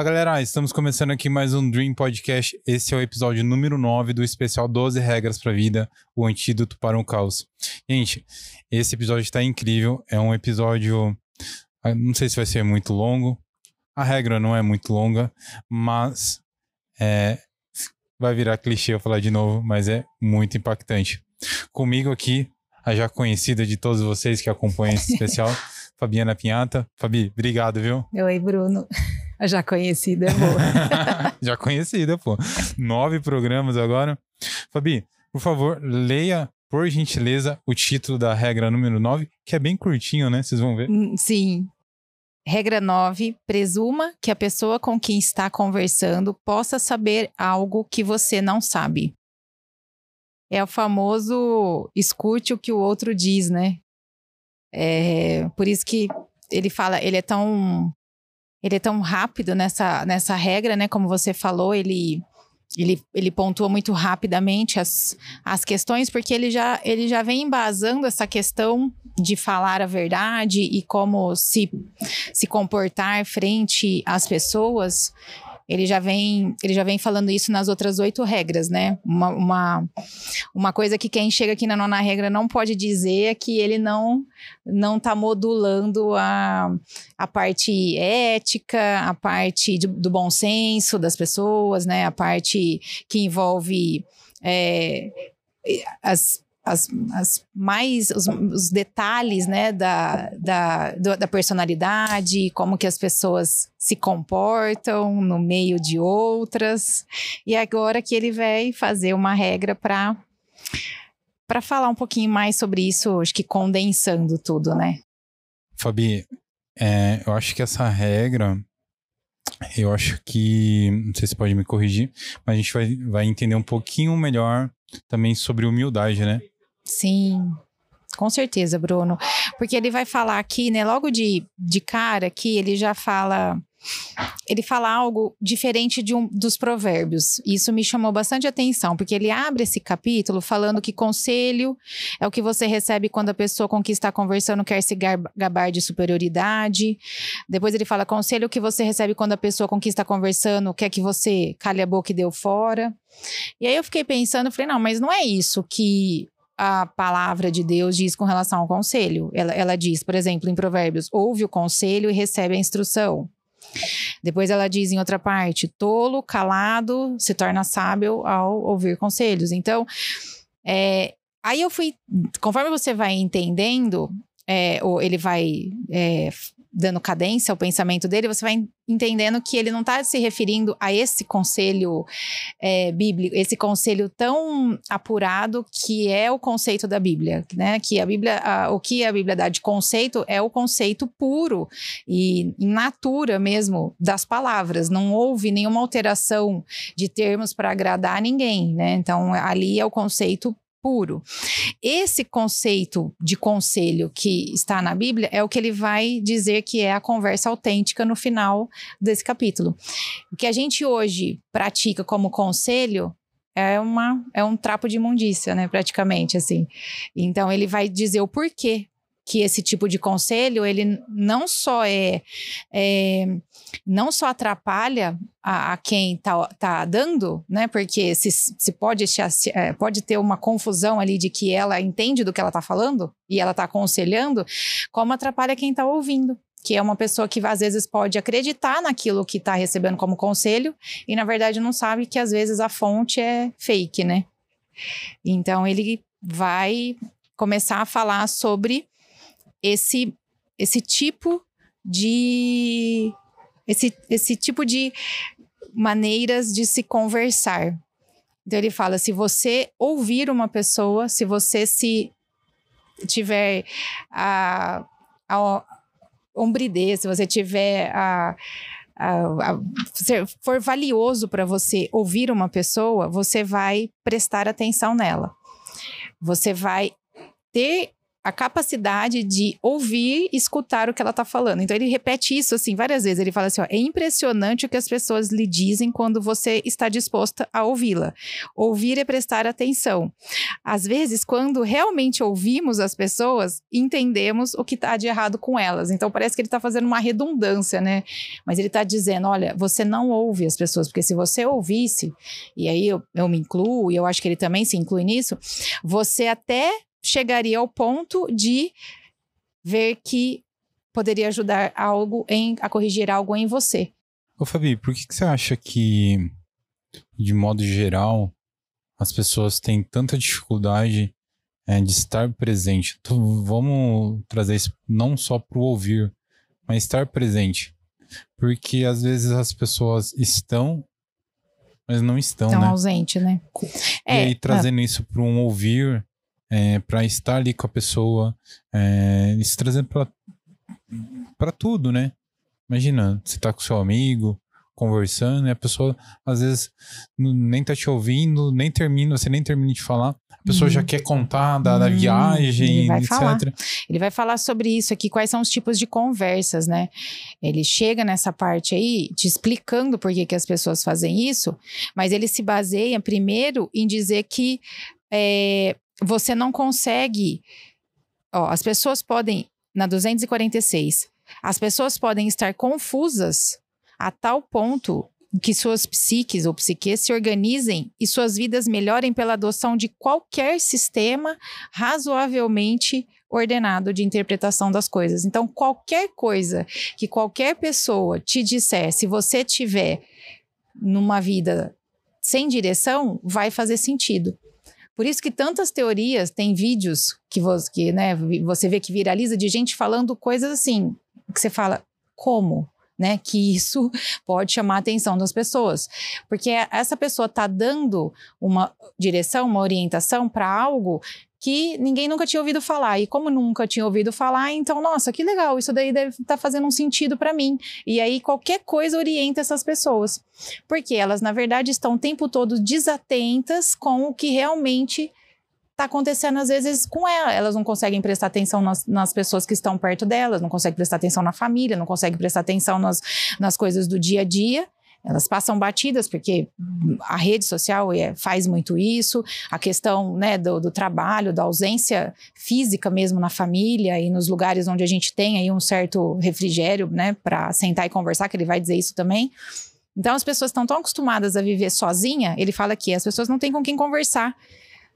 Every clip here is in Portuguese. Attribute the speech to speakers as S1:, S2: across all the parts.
S1: Fala galera, estamos começando aqui mais um Dream Podcast. Esse é o episódio número 9 do especial 12 Regras para a Vida, o antídoto para um caos. Gente, esse episódio está incrível. É um episódio. ah, Não sei se vai ser muito longo. A regra não é muito longa, mas é, vai virar clichê eu falar de novo, mas é muito impactante. Comigo aqui, a já conhecida de todos vocês que acompanham esse especial, Fabiana Pinhata. Fabi, obrigado, viu?
S2: Oi, Bruno. A já conhecida é boa.
S1: Já conhecida, pô. Nove programas agora. Fabi, por favor, leia, por gentileza, o título da regra número 9, que é bem curtinho, né? Vocês vão ver.
S2: Hum, Sim. Regra 9. Presuma que a pessoa com quem está conversando possa saber algo que você não sabe. É o famoso escute o que o outro diz, né? É, por isso que ele fala, ele é tão ele é tão rápido nessa, nessa regra, né? Como você falou, ele ele, ele pontua muito rapidamente as, as questões, porque ele já, ele já vem embasando essa questão de falar a verdade e como se, se comportar frente às pessoas. Ele já vem, ele já vem falando isso nas outras oito regras, né? Uma, uma, uma coisa que quem chega aqui na nona regra não pode dizer é que ele não não está modulando a, a parte ética, a parte de- do bom senso das pessoas, né? A parte que envolve é, as, as, as mais os, os detalhes né, da, da, da personalidade, como que as pessoas se comportam no meio de outras. E agora que ele vai fazer uma regra para para falar um pouquinho mais sobre isso, acho que condensando tudo, né?
S1: Fabi, é, eu acho que essa regra, eu acho que, não sei se pode me corrigir, mas a gente vai, vai entender um pouquinho melhor também sobre humildade, né?
S2: Sim, com certeza, Bruno. Porque ele vai falar aqui, né? Logo de, de cara que ele já fala. Ele fala algo diferente de um dos provérbios. Isso me chamou bastante atenção, porque ele abre esse capítulo falando que conselho é o que você recebe quando a pessoa com quem está conversando quer se gabar de superioridade. Depois ele fala conselho é o que você recebe quando a pessoa com quem está conversando quer que você cale a boca e deu fora. E aí eu fiquei pensando, falei, não, mas não é isso que a palavra de Deus diz com relação ao conselho. Ela, ela diz, por exemplo, em Provérbios: ouve o conselho e recebe a instrução. Depois ela diz em outra parte: tolo, calado, se torna sábio ao ouvir conselhos. Então, é, aí eu fui, conforme você vai entendendo, é, ou ele vai é, dando cadência ao pensamento dele, você vai entendendo que ele não está se referindo a esse conselho é, bíblico, esse conselho tão apurado que é o conceito da Bíblia, né? Que a Bíblia, a- o que a Bíblia dá de conceito é o conceito puro e natura mesmo das palavras. Não houve nenhuma alteração de termos para agradar ninguém, né? Então ali é o conceito puro. Esse conceito de conselho que está na Bíblia é o que ele vai dizer que é a conversa autêntica no final desse capítulo. O que a gente hoje pratica como conselho é, uma, é um trapo de imundícia, né? Praticamente, assim. Então, ele vai dizer o porquê que esse tipo de conselho, ele não só é, é não só atrapalha a, a quem tá, tá dando, né? Porque se, se pode, se- é, pode ter uma confusão ali de que ela entende do que ela tá falando e ela tá aconselhando, como atrapalha quem tá ouvindo. Que é uma pessoa que às vezes pode acreditar naquilo que está recebendo como conselho e na verdade não sabe que às vezes a fonte é fake, né? Então ele vai começar a falar sobre esse esse tipo de esse, esse tipo de maneiras de se conversar. Então ele fala: se você ouvir uma pessoa, se você se tiver a, a hombridez, se você tiver a, a- a- for valioso para você ouvir uma pessoa, você vai prestar atenção nela. Você vai ter a capacidade de ouvir e escutar o que ela está falando. Então ele repete isso assim várias vezes. Ele fala assim: ó, é impressionante o que as pessoas lhe dizem quando você está disposta a ouvi-la. Ouvir é prestar atenção. Às vezes, quando realmente ouvimos as pessoas, entendemos o que está de errado com elas. Então parece que ele está fazendo uma redundância, né? Mas ele está dizendo: olha, você não ouve as pessoas, porque se você ouvisse, e aí eu, eu me incluo, e eu acho que ele também se inclui nisso, você até chegaria ao ponto de ver que poderia ajudar algo em, a corrigir algo em você.
S1: Ô Fabi, por que, que você acha que, de modo geral, as pessoas têm tanta dificuldade é, de estar presente? Então, vamos trazer isso não só para o ouvir, mas estar presente. Porque às vezes as pessoas estão, mas não estão,
S2: Estão
S1: né?
S2: ausente, né?
S1: E aí, trazendo isso para um ouvir, é, para estar ali com a pessoa, é, isso trazendo para tudo, né? Imagina, você tá com seu amigo, conversando, e a pessoa, às vezes, nem tá te ouvindo, nem termina, você nem termina de falar, a pessoa
S2: Uhum.
S1: já quer contar da, da viagem,
S2: ele vai
S1: etc.
S2: falar. Ele vai falar sobre isso aqui, quais são os tipos de conversas, né? Ele chega nessa parte aí, te explicando por que, que as pessoas fazem isso, mas ele se baseia primeiro em dizer que é, você não consegue. Ó, as pessoas podem, na 246, as pessoas podem estar confusas a tal ponto que suas psiques ou psiques se organizem e suas vidas melhorem pela adoção de qualquer sistema razoavelmente ordenado de interpretação das coisas. Então, qualquer coisa que qualquer pessoa te disser, se você tiver numa vida sem direção, vai fazer sentido. Por isso que tantas teorias, tem vídeos que você, que, né, você vê que viraliza de gente falando coisas assim, que você fala, como? Né, que isso pode chamar a atenção das pessoas. Porque essa pessoa está dando uma direção, uma orientação para algo que ninguém nunca tinha ouvido falar. E como nunca tinha ouvido falar, então, nossa, que legal, isso daí deve estar tá fazendo um sentido para mim. E aí qualquer coisa orienta essas pessoas. Porque elas, na verdade, estão o tempo todo desatentas com o que realmente está acontecendo às vezes com ela. Elas não conseguem prestar atenção nas, nas, pessoas que estão perto delas, não conseguem prestar atenção na família, não conseguem prestar atenção nas, nas coisas do dia a dia. Elas passam batidas porque a rede social é, faz muito isso, a questão né, do, do, trabalho, da ausência física mesmo na família e nos lugares onde a gente tem aí um certo refrigério né, para sentar e conversar, que ele vai dizer isso também. Então as pessoas estão tão acostumadas a viver sozinha, ele fala que as pessoas não têm com quem conversar.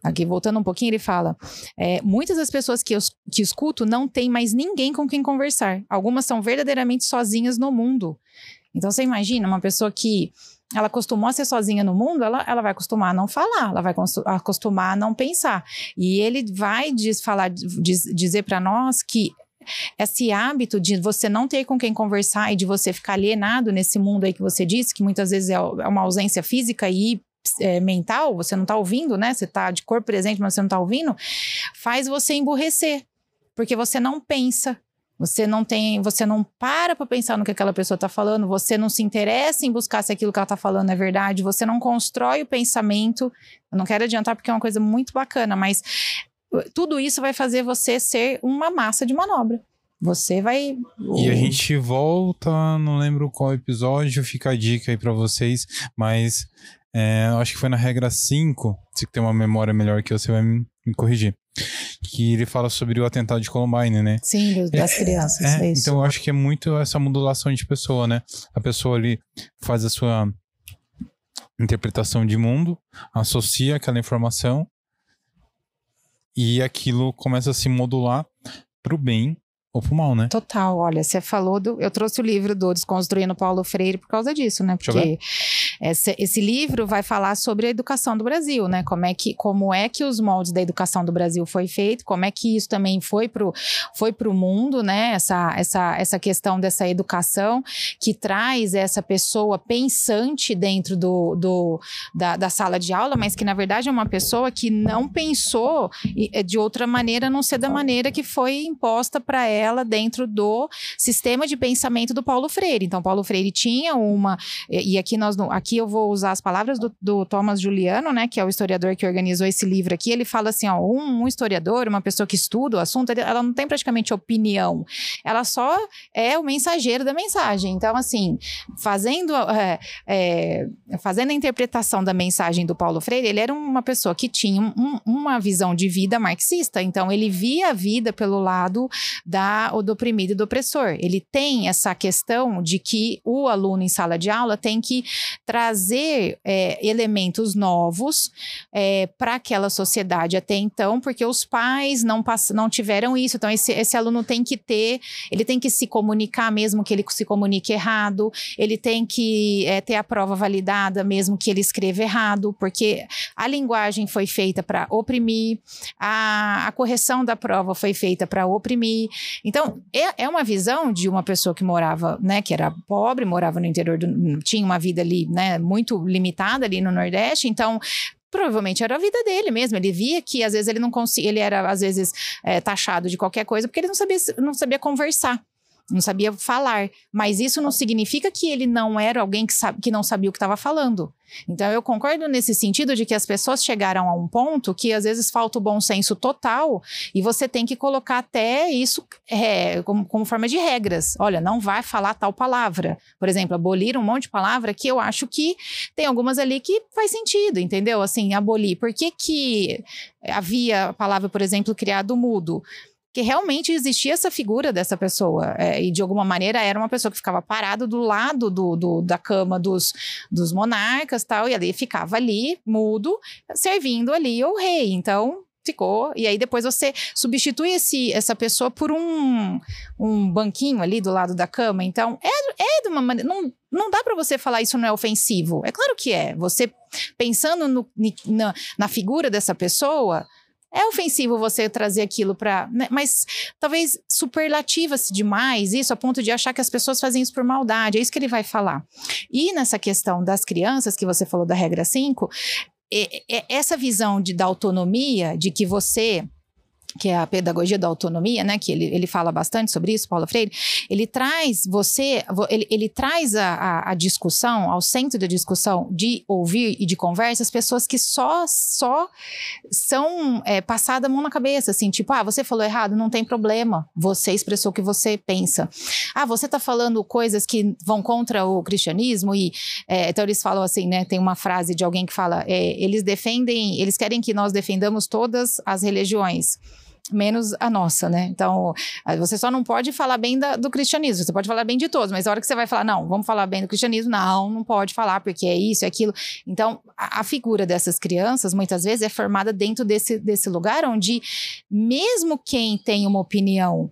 S2: Aqui, voltando um pouquinho, ele fala: é, muitas das pessoas que eu que escuto não têm mais ninguém com quem conversar. Algumas são verdadeiramente sozinhas no mundo. Então, você imagina uma pessoa que ela acostumou a ser sozinha no mundo, ela, ela vai acostumar a não falar, ela vai acostumar a não pensar. E ele vai diz, falar, diz, dizer para nós que esse hábito de você não ter com quem conversar e de você ficar alienado nesse mundo aí que você disse, que muitas vezes é uma ausência física e é, mental, você não tá ouvindo, né? Você tá de corpo presente, mas você não tá ouvindo, faz você emburrecer, porque você não pensa. Você não tem, você não para para pensar no que aquela pessoa está falando, você não se interessa em buscar se aquilo que ela está falando é verdade, você não constrói o pensamento. Eu não quero adiantar porque é uma coisa muito bacana, mas tudo isso vai fazer você ser uma massa de manobra. Você vai.
S1: E a gente volta, não lembro qual episódio, fica a dica aí para vocês, mas é, acho que foi na regra 5, se tem uma memória melhor que você vai me, me corrigir. Que ele fala sobre o atentado de Columbine, né?
S2: Sim, das é, crianças.
S1: É então eu acho que é muito essa modulação de pessoa, né? A pessoa ali faz a sua interpretação de mundo, associa aquela informação e aquilo começa a se modular pro bem ou pro mal, né?
S2: Total, olha, você falou do. Eu trouxe o livro do Desconstruindo Paulo Freire por causa disso, né? Porque esse, esse, livro vai falar sobre a educação do Brasil, né? Como é, que, como é que os moldes da educação do Brasil foi feito, como é que isso também foi pro, foi pro mundo, né? Essa, essa, essa questão dessa educação que traz essa pessoa pensante dentro do, do, da, da sala de aula, mas que na verdade é uma pessoa que não pensou de outra maneira, a não ser da maneira que foi imposta para ela dentro do sistema de pensamento do Paulo Freire. Então, Paulo Freire tinha uma. E aqui nós, aqui eu vou usar as palavras do, do, Thomas Juliano, né, que é o historiador que organizou esse livro aqui. Ele fala assim: ó, um, um historiador, uma pessoa que estuda o assunto, ela não tem praticamente opinião, ela só é o mensageiro da mensagem. Então, assim, fazendo, é, é, fazendo a interpretação da mensagem do Paulo Freire, ele era uma pessoa que tinha um, uma visão de vida marxista. Então, ele via a vida pelo lado da, do oprimido e do opressor. Ele tem essa questão de que o aluno em sala de aula tem que trazer é, elementos novos é, para aquela sociedade até então, porque os pais não, não tiveram isso. Então, esse, esse aluno tem que ter, ele tem que se comunicar mesmo que ele se comunique errado, ele tem que é, ter a prova validada mesmo que ele escreva errado, porque a linguagem foi feita para oprimir, a, a correção da prova foi feita para oprimir. Então, é, é uma visão de uma pessoa que morava, né, que era pobre, morava no interior, do, tinha uma vida ali, né, muito limitada ali no Nordeste, então provavelmente era a vida dele mesmo. Ele via que às vezes ele não conseguia, ele era às vezes é, taxado de qualquer coisa porque ele não sabia, não sabia conversar não sabia falar. Mas isso não significa que ele não era alguém que, sabe, que não sabia o que estava falando. Então, eu concordo nesse sentido de que as pessoas chegaram a um ponto que às vezes falta o bom senso total e você tem que colocar até isso é, como, como forma de regras. Olha, não vai falar tal palavra. Por exemplo, abolir um monte de palavra que eu acho que tem algumas ali que faz sentido, entendeu? Assim, abolir. Por que, que havia a palavra, por exemplo, criado mudo? Que realmente existia essa figura dessa pessoa. É, e de alguma maneira era uma pessoa que ficava parada do lado do, do, da cama dos, dos monarcas tal, e ali ficava ali, mudo, servindo ali o rei. Então, ficou. E aí depois você substitui esse, essa pessoa por um, um banquinho ali do lado da cama. Então, é, é de uma maneira. Não, não dá para você falar isso não é ofensivo. É claro que é. Você pensando no, na, na figura dessa pessoa é ofensivo você trazer aquilo para. Né? Mas talvez superlativa-se demais isso a ponto de achar que as pessoas fazem isso por maldade. É isso que ele vai falar. E nessa questão das crianças, que você falou da regra 5, é, é, essa visão de, da autonomia, de que você que é a pedagogia da autonomia, né, que ele, ele fala bastante sobre isso, Paulo Freire, ele traz você, ele, ele traz a, a, a, discussão, ao centro da discussão de ouvir e de conversa, as pessoas que só, só são é, passadas a mão na cabeça, assim, tipo, ah, você falou errado, não tem problema, você expressou o que você pensa. Ah, você está falando coisas que vão contra o cristianismo e, é, então eles falam assim, né, tem uma frase de alguém que fala, é, eles defendem, eles querem que nós defendamos todas as religiões, menos a nossa, né? Então, você só não pode falar bem da, do cristianismo, você pode falar bem de todos, mas a hora que você vai falar, não, vamos falar bem do cristianismo, não, não pode falar, porque é isso, é aquilo. Então, a, a figura dessas crianças, muitas vezes, é formada dentro desse, desse lugar onde, mesmo quem tem uma opinião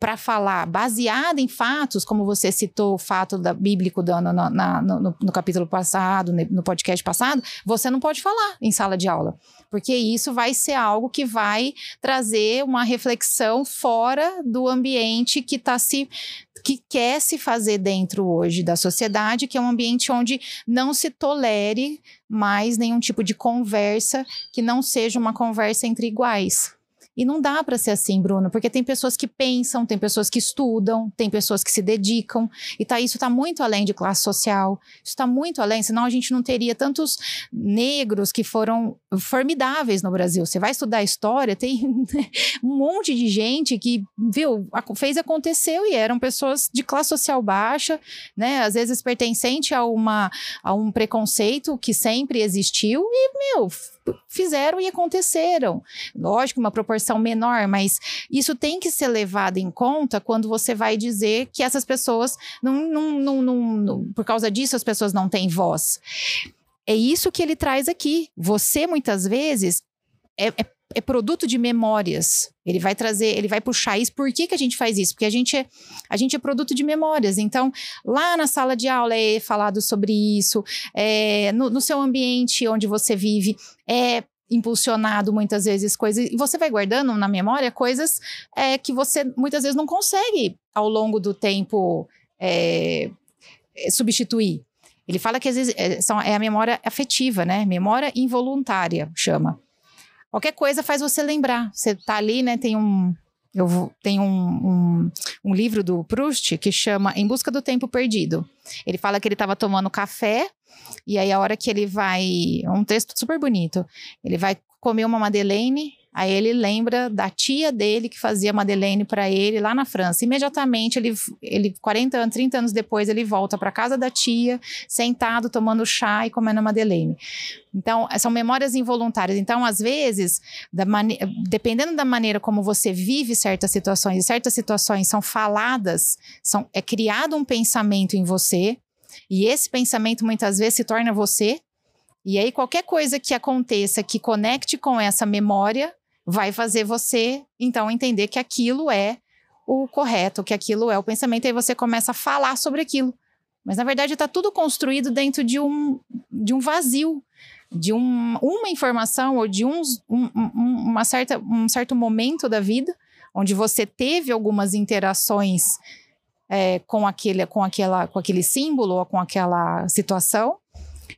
S2: para falar baseada em fatos, como você citou o fato da, bíblico do, no, na, no, no, capítulo passado, no podcast passado, você não pode falar em sala de aula, porque isso vai ser algo que vai trazer uma reflexão fora do ambiente que está se que quer se fazer dentro hoje da sociedade, que é um ambiente onde não se tolere mais nenhum tipo de conversa que não seja uma conversa entre iguais. E não dá para ser assim, Bruno, porque tem pessoas que pensam, tem pessoas que estudam, tem pessoas que se dedicam, e tá, isso está muito além de classe social, isso está muito além, senão a gente não teria tantos negros que foram formidáveis no Brasil. Você vai estudar história, tem um monte de gente que, viu, fez aconteceu e eram pessoas de classe social baixa, né, às vezes pertencente a, uma, a um preconceito que sempre existiu, e, meu, fizeram e aconteceram. Lógico, uma proporção menor, mas isso tem que ser levado em conta quando você vai dizer que essas pessoas, não, não, não, não por causa disso, as pessoas não têm voz. É isso que ele traz aqui. Você, muitas vezes, é, é é produto de memórias. Ele vai trazer, ele vai puxar isso. Por que, que a gente faz isso? Porque a gente, é, a gente é produto de memórias. Então, lá na sala de aula é falado sobre isso, é, no, no seu ambiente onde você vive, é impulsionado muitas vezes coisas e você vai guardando na memória coisas é, que você muitas vezes não consegue ao longo do tempo é, é substituir. Ele fala que às vezes é, é a memória afetiva, né? Memória involuntária chama. Qualquer coisa faz você lembrar. Você tá ali, né? Tem um. Eu tenho um, um, um livro do Proust que chama Em Busca do Tempo Perdido. Ele fala que ele estava tomando café E aí, a hora que ele vai. É um texto super bonito. Ele vai comer uma Madeleine Aí ele lembra da tia dele que fazia Madeleine para ele lá na França. Imediatamente, ele, ele 40 anos, 30 anos depois, ele volta para casa da tia, sentado, tomando chá e comendo Madeleine. Então, são memórias involuntárias. Então, às vezes, da dependendo da maneira como você vive certas situações, e certas situações são faladas, são, é criado um pensamento em você, e esse pensamento muitas vezes se torna você. E aí, qualquer coisa que aconteça que conecte com essa memória, vai fazer você, então, entender que aquilo é o correto, que aquilo é o pensamento, e aí você começa a falar sobre aquilo. Mas, na verdade, está tudo construído dentro de um, de um vazio, de um, uma informação ou de um, um, uma certa, um certo momento da vida, onde você teve algumas interações é, com, aquele, com, aquela, com aquele símbolo ou com aquela situação,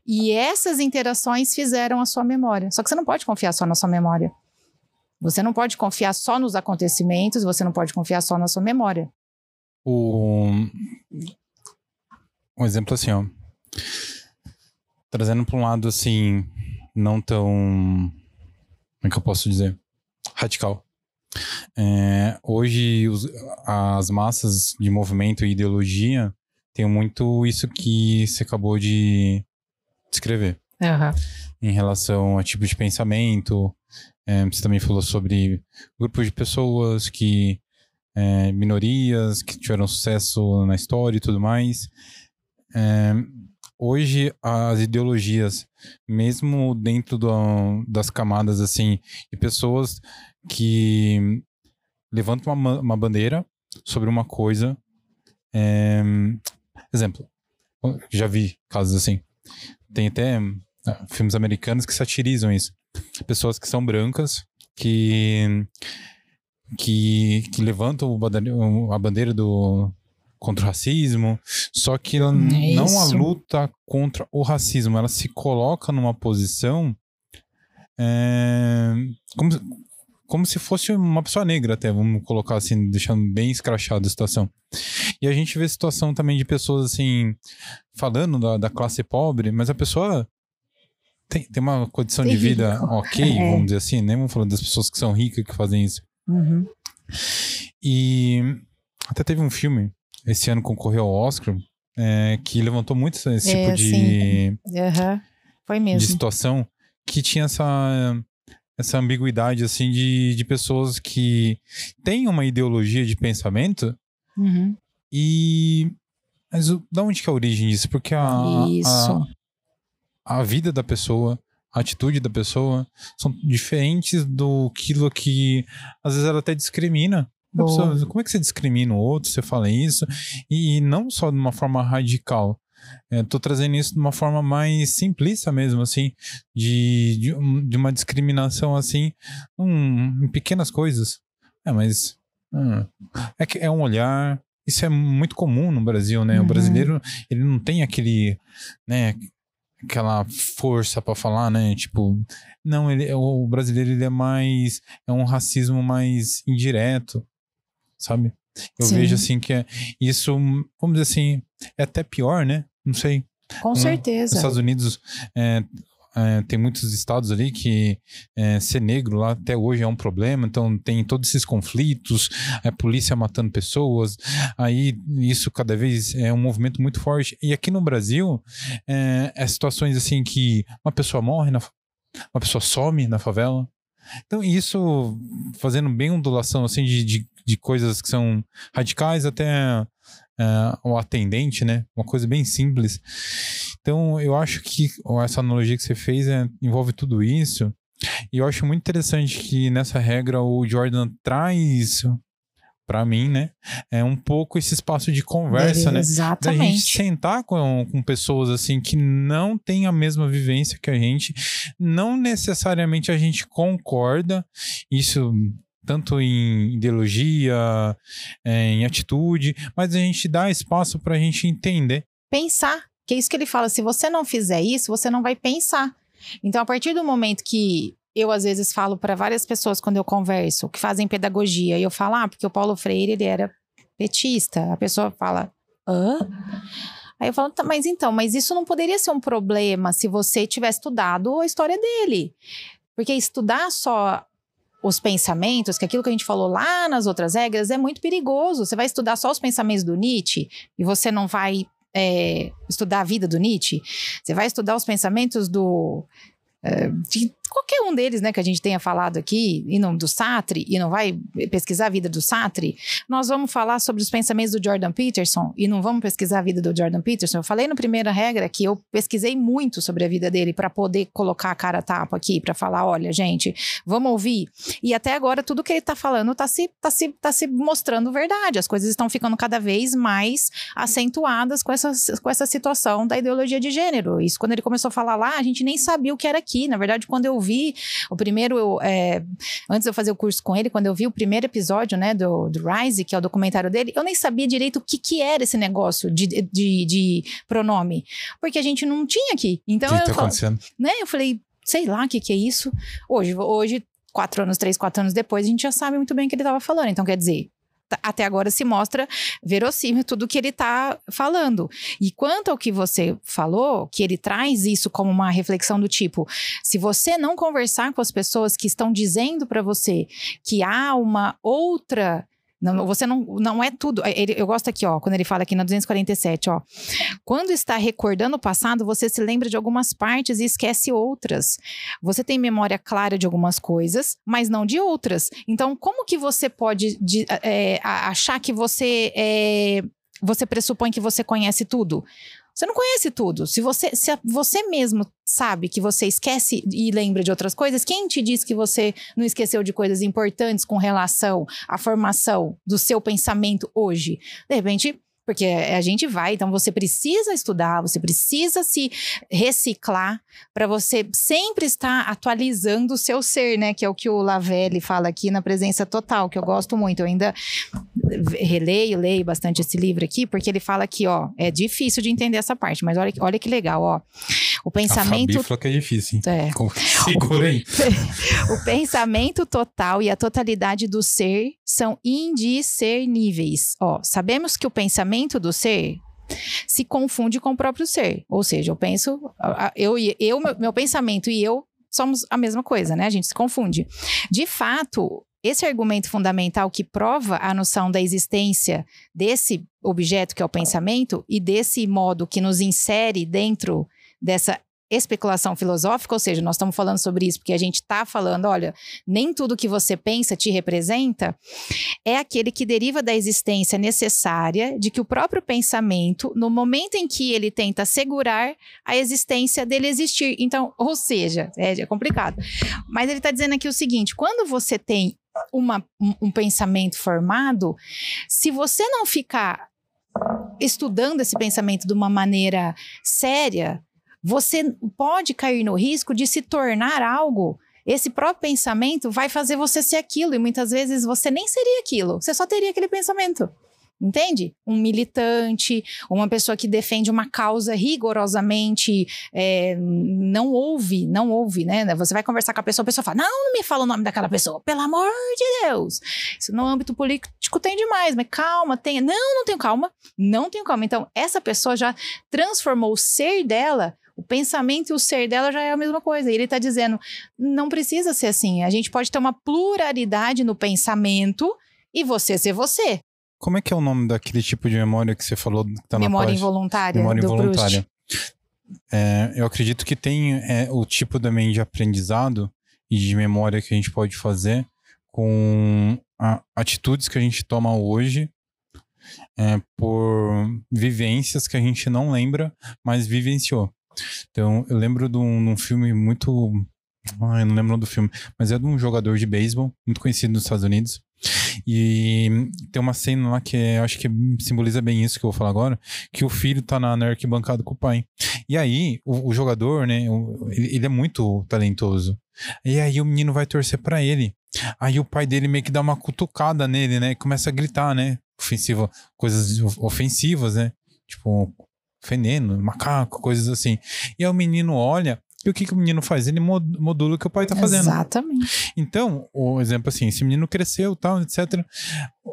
S2: e essas interações fizeram a sua memória. Só que você não pode confiar só na sua memória. Você não pode confiar só nos acontecimentos, você não pode confiar só na sua memória.
S1: O... Um exemplo assim, ó. Trazendo para um lado assim, não tão. Como é que eu posso dizer? Radical. É, hoje, os, as massas de movimento e ideologia têm muito isso que você acabou de descrever.
S2: Uhum.
S1: Em relação a tipo de pensamento, é, você também falou sobre grupos de pessoas que. É, minorias que tiveram sucesso na história e tudo mais. É, hoje, as ideologias, mesmo dentro do, das camadas assim, de pessoas que levantam uma, uma bandeira sobre uma coisa. É, exemplo, já vi casos assim. Tem até ah, filmes americanos que satirizam isso pessoas que são brancas, que, que, que levantam a bandeira do, contra o racismo, só que ela é não a luta contra o racismo, ela se coloca numa posição é, como, como se fosse uma pessoa negra até, vamos colocar assim, deixando bem escrachada a situação. E a gente vê situação também de pessoas assim, falando da, da classe pobre, mas a pessoa tem, tem uma condição de vida ok, é. vamos dizer assim, né? Vamos falar das pessoas que são ricas que fazem isso.
S2: Uhum.
S1: E até teve um filme, esse ano concorreu ao Oscar, é, que levantou muito esse é, tipo de,
S2: uhum. Foi mesmo.
S1: de situação que tinha essa, essa ambiguidade assim de, de pessoas que têm uma ideologia de pensamento
S2: uhum.
S1: e mas o, da onde que é a origem disso? Porque a, a, a vida da pessoa, a atitude da pessoa são diferentes do aquilo que às vezes ela até discrimina. Pessoa, como é que você discrimina o outro? Você fala isso? E, e não só de uma forma radical. É, tô trazendo isso de uma forma mais simplista mesmo, assim, de, de, de uma discriminação, assim, um, em pequenas coisas. É, mas hum, é que é um olhar. Isso é muito comum no Brasil, né? Uhum. O brasileiro, ele não tem aquele, né, aquela força para falar, né? Tipo, não, ele, o brasileiro ele é mais é um racismo mais indireto, sabe? Eu Sim. vejo assim que é isso, vamos dizer assim, é até pior, né? Não sei.
S2: Com certeza.
S1: Nos Estados Unidos é, é, tem muitos estados ali que é, ser negro lá até hoje é um problema, então tem todos esses conflitos, a polícia matando pessoas, aí isso cada vez é um movimento muito forte. E aqui no Brasil, é, é situações assim que uma pessoa morre, na, uma pessoa some na favela. Então, isso fazendo bem ondulação assim de, de, de coisas que são radicais até uh, o atendente, né? Uma coisa bem simples. Então, eu acho que essa analogia que você fez é, envolve tudo isso. E eu acho muito interessante que nessa regra o Jordan traz para mim, né? É um pouco esse espaço de conversa, é, né?
S2: Exatamente.
S1: Da gente sentar com, com pessoas assim que não têm a mesma vivência que a gente, não necessariamente a gente concorda. Isso tanto em ideologia, é, em atitude, mas a gente dá espaço para a gente entender.
S2: Pensar, é isso que ele fala: se você não fizer isso, você não vai pensar. Então, a partir do momento que eu às vezes falo para várias pessoas quando eu converso que fazem pedagogia e eu falo, ah, porque o Paulo Freire ele era petista. A pessoa fala, hã? Aí eu falo, tá, mas então, mas isso não poderia ser um problema se você tivesse estudado a história dele. Porque estudar só os pensamentos, que aquilo que a gente falou lá nas outras regras é muito perigoso. Você vai estudar só os pensamentos do Nietzsche e você não vai é, estudar a vida do Nietzsche. Você vai estudar os pensamentos do. É, de qualquer um deles, né, que a gente tenha falado aqui, e não do Sartre, e não vai pesquisar a vida do Sartre, nós vamos falar sobre os pensamentos do Jordan Peterson e não vamos pesquisar a vida do Jordan Peterson. Eu falei no primeira regra que eu pesquisei muito sobre a vida dele para poder colocar a cara tapa aqui, para falar, olha, gente, vamos ouvir. E até agora tudo que ele tá falando tá se, tá se, tá se mostrando verdade. As coisas estão ficando cada vez mais acentuadas com essa, com essa situação da ideologia de gênero. Isso quando ele começou a falar lá, a gente nem sabia o que era aqui. Na verdade, quando eu vi o primeiro, é, antes de eu fazer o curso com ele, quando eu vi o primeiro episódio, né, do, do Rise, que é o documentário dele, eu nem sabia direito o que, que era esse negócio de, de, de pronome, porque a gente não tinha aqui. Então,
S1: que
S2: eu,
S1: tá
S2: falo- né, eu falei, sei lá o que, que é isso. Hoje, hoje, quatro anos, três, quatro anos depois, a gente já sabe muito bem o que ele estava falando. Então, quer dizer, até agora se mostra verossímil tudo que ele está falando. E quanto ao que você falou, que ele traz isso como uma reflexão do tipo: se você não conversar com as pessoas que estão dizendo para você que há uma outra. Não, você não, não é tudo. Ele- eu gosto aqui, ó, quando ele fala aqui na 247, ó. Quando está recordando o passado, você se lembra de algumas partes e esquece outras. Você tem memória clara de algumas coisas, mas não de outras. Então, como que você pode de- é, achar que você é, você pressupõe que você conhece tudo? Você não conhece tudo. Se você, se você mesmo sabe que você esquece e lembra de outras coisas, quem te diz que você não esqueceu de coisas importantes com relação à formação do seu pensamento hoje? De repente, porque a gente vai, então você precisa estudar, você precisa se reciclar para você sempre estar atualizando o seu ser, né? Que é o que o Lavelli fala aqui na presença total, que eu gosto muito. Eu ainda releio, leio bastante esse livro aqui, porque ele fala que, ó, é difícil de entender essa parte, mas olha, olha que legal, ó. O
S1: A
S2: pensamento.
S1: Falou que é difícil.
S2: É,
S1: Segura aí.
S2: o pensamento total e a totalidade do ser são indiscerníveis. Ó, sabemos que o pensamento do ser se confunde com o próprio ser. Ou seja, eu penso, a- a- eu, e- eu meu, meu pensamento e eu somos a mesma coisa, né? A gente se confunde. De fato, esse argumento fundamental que prova a noção da existência desse objeto que é o pensamento e desse modo que nos insere dentro dessa especulação filosófica, ou seja, nós estamos falando sobre isso porque a gente está falando, olha, nem tudo que você pensa te representa, é aquele que deriva da existência necessária de que o próprio pensamento, no momento em que ele tenta segurar a existência dele existir. Então, ou seja, é, é complicado. Mas ele está dizendo aqui o seguinte: quando você tem uma- um, um pensamento formado, se você não ficar estudando esse pensamento de uma maneira séria, você pode cair no risco de se tornar algo. Esse próprio pensamento vai fazer você ser aquilo, e muitas vezes você nem seria aquilo, você só teria aquele pensamento. Entende? Um militante, uma pessoa que defende uma causa rigorosamente, é, não ouve, não ouve, né? Você vai conversar com a pessoa, a pessoa fala: Não, não me fala o nome daquela pessoa, pelo amor de Deus. Isso no âmbito político tem demais, mas calma, tenha. Não, não tenho calma, não tenho calma. Então, essa pessoa já transformou o ser dela o pensamento e o ser dela já é a mesma coisa. E ele está dizendo: não precisa ser assim. A gente pode ter uma pluralidade no pensamento e você ser você.
S1: Como é que é o nome daquele tipo de memória que você falou que tá na
S2: Memória
S1: página?
S2: involuntária
S1: Memória involuntária. É, eu acredito que tem é, o tipo também de aprendizado e de memória que a gente pode fazer com a- atitudes que a gente toma hoje é, por vivências que a gente não lembra, mas vivenciou. Então, eu lembro de um, de um filme muito. Ai, não lembro do filme, mas é de um jogador de beisebol, muito conhecido nos Estados Unidos. E tem uma cena lá que é- eu acho que simboliza bem isso que eu vou falar agora, que o filho tá na, na arquibancada com o pai. E aí, o, o jogador, né, o- ele, ele é muito talentoso. E aí o menino vai torcer pra ele. Aí o pai dele meio que dá uma cutucada nele, né, começa a gritar, né, ofensiva, coisas of- ofensivas, né, tipo veneno, macaco, coisas assim. E aí o menino olha E o que, que o menino faz? Ele modula o que o pai tá fazendo.
S2: Exatamente.
S1: Então, o exemplo assim, esse menino cresceu, tal, etc.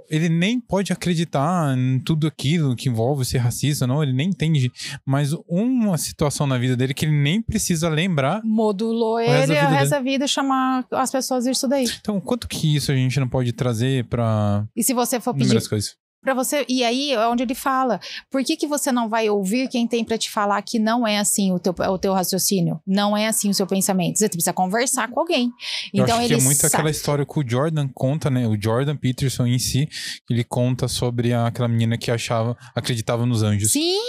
S1: Ele nem pode acreditar em tudo aquilo que envolve ser racista, não, ele nem entende. Mas uma situação na vida dele que ele nem precisa lembrar.
S2: Modulou ele o resto da vida chamar as pessoas isso daí.
S1: Então, quanto que isso a gente não pode trazer para
S2: E se você for pedir
S1: coisas?
S2: Para você e aí é onde ele fala por que, que você não vai ouvir quem tem para te falar que não é assim o teu, o teu raciocínio? Não é assim o seu pensamento. Você precisa conversar com alguém.
S1: Eu
S2: então
S1: acho
S2: ele
S1: que é muito
S2: sabe.
S1: aquela história que o Jordan conta né? O Jordan Peterson em si ele conta sobre aquela menina que achava acreditava nos anjos.
S2: Sim!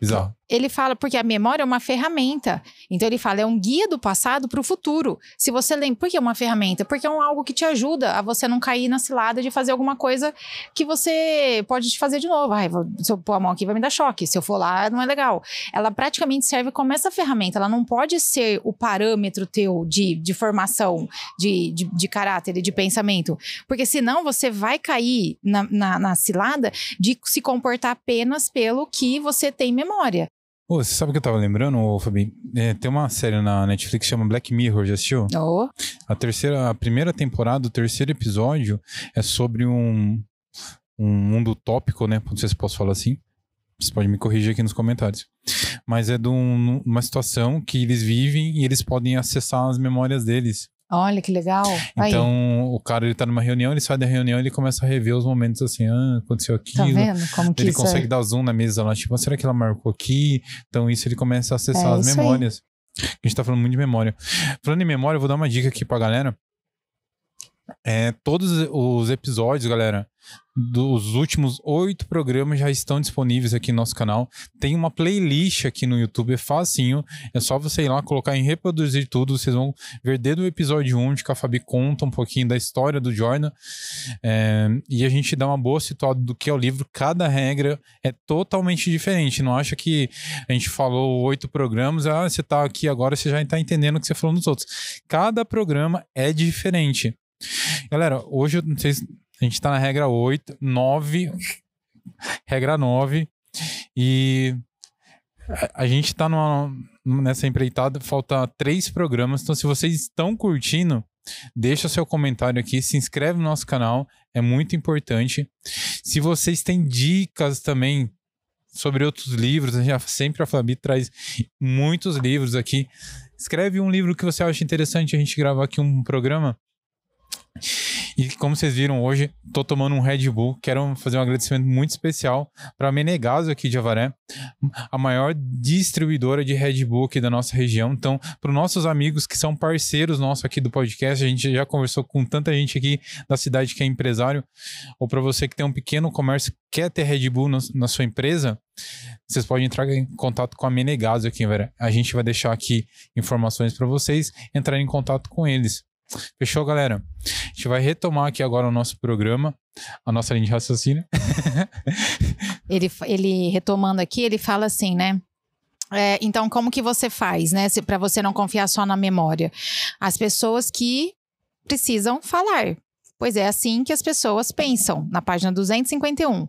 S1: Bizarro.
S2: Ele fala porque a memória é uma ferramenta então ele fala é um guia do passado para o futuro se você lembra por que é uma ferramenta porque é um, algo que te ajuda a você não cair na cilada de fazer alguma coisa que você pode te fazer de novo. Ai, vou, se eu pôr a mão aqui vai me dar choque. Se eu for lá, não é legal. Ela praticamente serve como essa ferramenta. Ela não pode ser o parâmetro teu de, de formação, de, de, de caráter e de pensamento. Porque senão você vai cair na, na, na cilada de se comportar apenas pelo que você tem memória.
S1: Ô, você sabe o que eu tava lembrando, ô, Fabi? É, tem uma série na Netflix que chama Black Mirror, já assistiu?
S2: Oh.
S1: A terceira, a primeira temporada, o terceiro episódio é sobre um, um mundo utópico, né? Não sei se posso falar assim. Você pode me corrigir aqui nos comentários. Mas é de um, uma situação que eles vivem e eles podem acessar as memórias deles.
S2: Olha que legal.
S1: Então,
S2: Aí.
S1: o cara ele tá numa reunião, ele sai da reunião e ele começa a rever os momentos assim, ah, aconteceu aquilo.
S2: Tá vendo como que
S1: ele
S2: isso
S1: consegue
S2: é?
S1: dar zoom na mesa lá, tipo, será que ela marcou aqui? Então, isso ele começa a acessar
S2: É
S1: as
S2: isso aí.
S1: memórias. A gente tá falando muito de memória. Falando em memória, eu vou dar uma dica aqui pra galera. É, todos os episódios, galera, dos últimos oito programas já estão disponíveis aqui no nosso canal. Tem uma playlist aqui no YouTube, é facinho. É só você ir lá, colocar em reproduzir tudo. Vocês vão ver desde o episódio 1 de que a Fabi conta um pouquinho da história do Jordan. É, e a gente dá uma boa situada do que é o livro. Cada regra é totalmente diferente. Não acha que a gente falou oito programas, ah, você tá aqui agora, você já está entendendo o que você falou nos outros. Cada programa é diferente. Galera, hoje não sei se a gente tá na regra 8, 9, regra 9, e a, a gente tá numa, nessa empreitada, falta três programas, então se vocês estão curtindo, deixa seu comentário aqui, se inscreve no nosso canal, é muito importante. Se vocês têm dicas também sobre outros livros, a gente sempre a Fabi traz muitos livros aqui. Escreve um livro que você acha interessante a gente gravar aqui um programa. E como vocês viram hoje, tô tomando um Red Bull. Quero fazer um agradecimento muito especial para a Menegaso aqui de Avaré, a maior distribuidora de Red Bull aqui da nossa região. Então, para os nossos amigos que são parceiros nossos aqui do podcast, a gente já conversou com tanta gente aqui da cidade que é empresário, ou para você que tem um pequeno comércio quer ter Red Bull no, na sua empresa, vocês podem entrar em contato com a Menegaso aqui, velho. A gente vai deixar aqui informações para vocês entrarem em contato com eles. Fechou, galera? A gente vai retomar aqui agora o nosso programa, a nossa linha de raciocínio.
S2: ele, ele retomando aqui, ele fala assim, né? É, então, como que você faz, né? Para você não confiar só na memória? As pessoas que precisam falar. Pois é assim que as pessoas pensam, na página 251.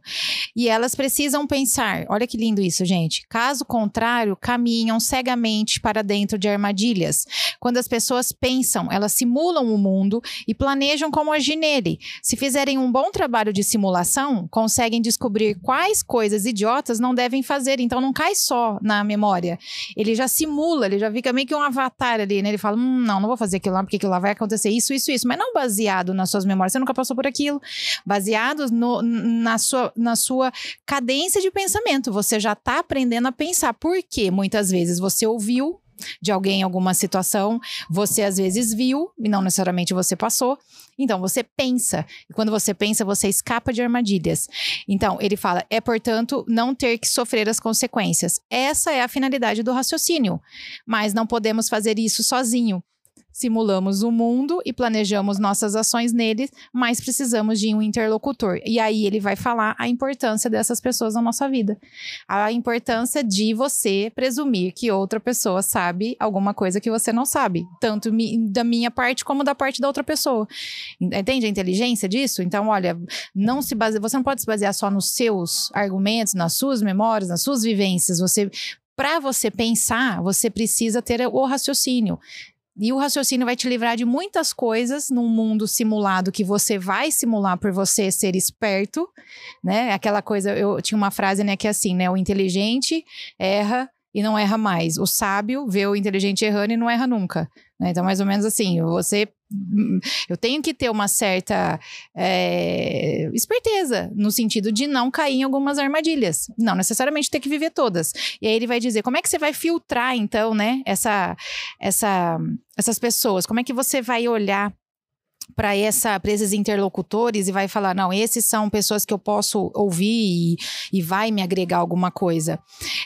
S2: E elas precisam pensar, olha que lindo isso, gente. Caso contrário, caminham cegamente para dentro de armadilhas. Quando as pessoas pensam, elas simulam o mundo e planejam como agir nele. Se fizerem um bom trabalho de simulação, conseguem descobrir quais coisas idiotas não devem fazer. Então não cai só na memória. Ele já simula, ele já fica meio que um avatar ali, né? Ele fala: hum, não, não vou fazer aquilo lá, porque aquilo lá vai acontecer isso, isso, isso. Mas não baseado nas suas memórias, você nunca passou por aquilo. Baseado no, na, sua, na sua cadência de pensamento. Você já está aprendendo a pensar. Porque muitas vezes você ouviu de alguém alguma situação, você às vezes viu e não necessariamente você passou. Então você pensa. E quando você pensa, você escapa de armadilhas. Então, ele fala: é, portanto, não ter que sofrer as consequências. Essa é a finalidade do raciocínio. Mas não podemos fazer isso sozinho. Simulamos o mundo e planejamos nossas ações nele, mas precisamos de um interlocutor. E aí ele vai falar a importância dessas pessoas na nossa vida. A importância de você presumir que outra pessoa sabe alguma coisa que você não sabe, tanto da minha parte como da parte da outra pessoa. Entende a inteligência disso? Então, olha, não se base... você não pode se basear só nos seus argumentos, nas suas memórias, nas suas vivências. Você Para você pensar, você precisa ter o raciocínio. E o raciocínio vai te livrar de muitas coisas num mundo simulado que você vai simular por você ser esperto, né? Aquela coisa, eu tinha uma frase, né, que é assim, né? O inteligente erra e não erra mais. O sábio vê o inteligente errando e não erra nunca. Né? Então, mais ou menos assim, você. Eu tenho que ter uma certa é, esperteza no sentido de não cair em algumas armadilhas. Não necessariamente ter que viver todas. E aí ele vai dizer: como é que você vai filtrar, então, né, essa, essa, essas pessoas? Como é que você vai olhar para esses interlocutores e vai falar não esses são pessoas que eu posso ouvir e, e vai me agregar alguma coisa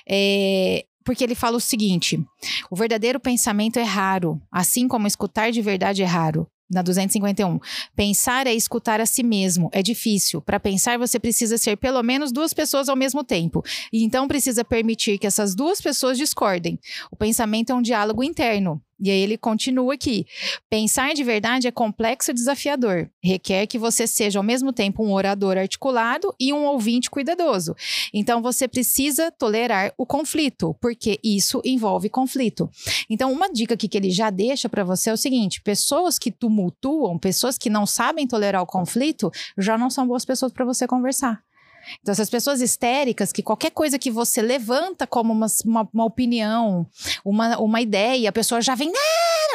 S2: é, porque ele fala o seguinte: o verdadeiro pensamento é raro, assim como escutar de verdade é raro. Na 251. Pensar é escutar a si mesmo. É difícil. Para pensar, você precisa ser pelo menos duas pessoas ao mesmo tempo. E então precisa permitir que essas duas pessoas discordem. O pensamento é um diálogo interno. E aí ele continua aqui. Pensar de verdade é complexo e desafiador. Requer que você seja ao mesmo tempo um orador articulado e um ouvinte cuidadoso. Então você precisa tolerar o conflito, porque isso envolve conflito. Então uma dica aqui que ele já deixa para você é o seguinte: pessoas que tumultuam, pessoas que não sabem tolerar o conflito, já não são boas pessoas para você conversar. Então, essas pessoas histéricas, que qualquer coisa que você levanta como uma, uma, uma opinião, uma, uma ideia, a pessoa já vem.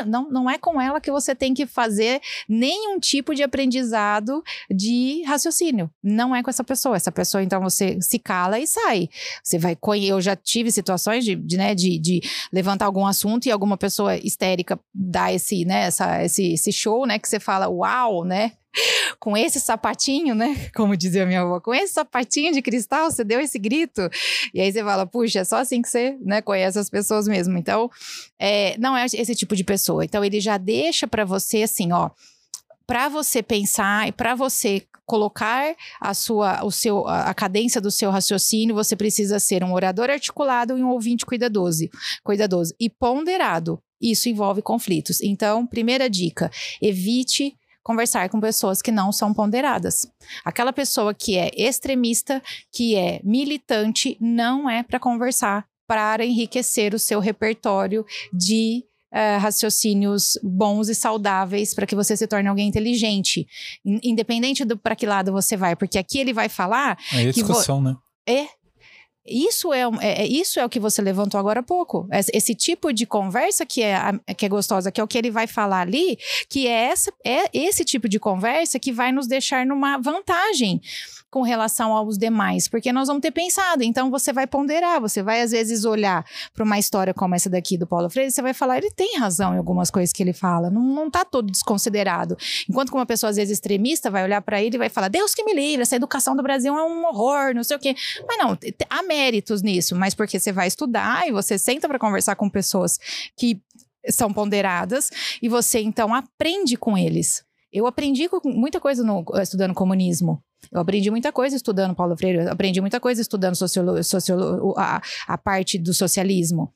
S2: Não, não é com ela que você tem que fazer nenhum tipo de aprendizado de raciocínio. Não é com essa pessoa. Essa pessoa, então, você se cala e sai. Você vai. Eu já tive situações de, de, né, de, de levantar algum assunto e alguma pessoa histérica dá esse, né, essa, esse, esse show, né, que você fala, uau, né? com esse sapatinho, né? Como dizia minha avó, com esse sapatinho de cristal, você deu esse grito. E aí você fala, puxa, é só assim que você né, conhece as pessoas mesmo. Então, é, não é esse tipo de pessoa. Então, ele já deixa para você assim, ó para você pensar e para você colocar a sua o seu a cadência do seu raciocínio, você precisa ser um orador articulado e um ouvinte cuidadoso, cuidadoso e ponderado. Isso envolve conflitos. Então, primeira dica, evite conversar com pessoas que não são ponderadas. Aquela pessoa que é extremista, que é militante, não é para conversar, para enriquecer o seu repertório de Uh, raciocínios bons e saudáveis para que você se torne alguém inteligente, independente do para que lado você vai, porque aqui ele vai falar.
S1: É discussão, né?
S2: É, isso é, é, é, isso é o que você levantou agora há pouco. Esse tipo de conversa que é, que é gostosa, que é o que ele vai falar ali, que é, essa, é esse tipo de conversa que vai nos deixar numa vantagem com relação aos demais, porque nós vamos ter pensado. Então você vai ponderar, você vai às vezes olhar para uma história como essa daqui do Paulo Freire, você vai falar, ele tem razão em algumas coisas que ele fala, não, não tá todo desconsiderado. Enquanto que uma pessoa às vezes extremista vai olhar para ele e vai falar, Deus que me livre, essa educação do Brasil é um horror, não sei o quê. Mas não, há méritos nisso, mas porque você vai estudar e você senta para conversar com pessoas que são ponderadas e você então aprende com eles. Eu aprendi muita coisa no, estudando comunismo. Eu aprendi muita coisa estudando Paulo Freire, eu aprendi muita coisa estudando sociolo, sociolo, a, a parte do socialismo.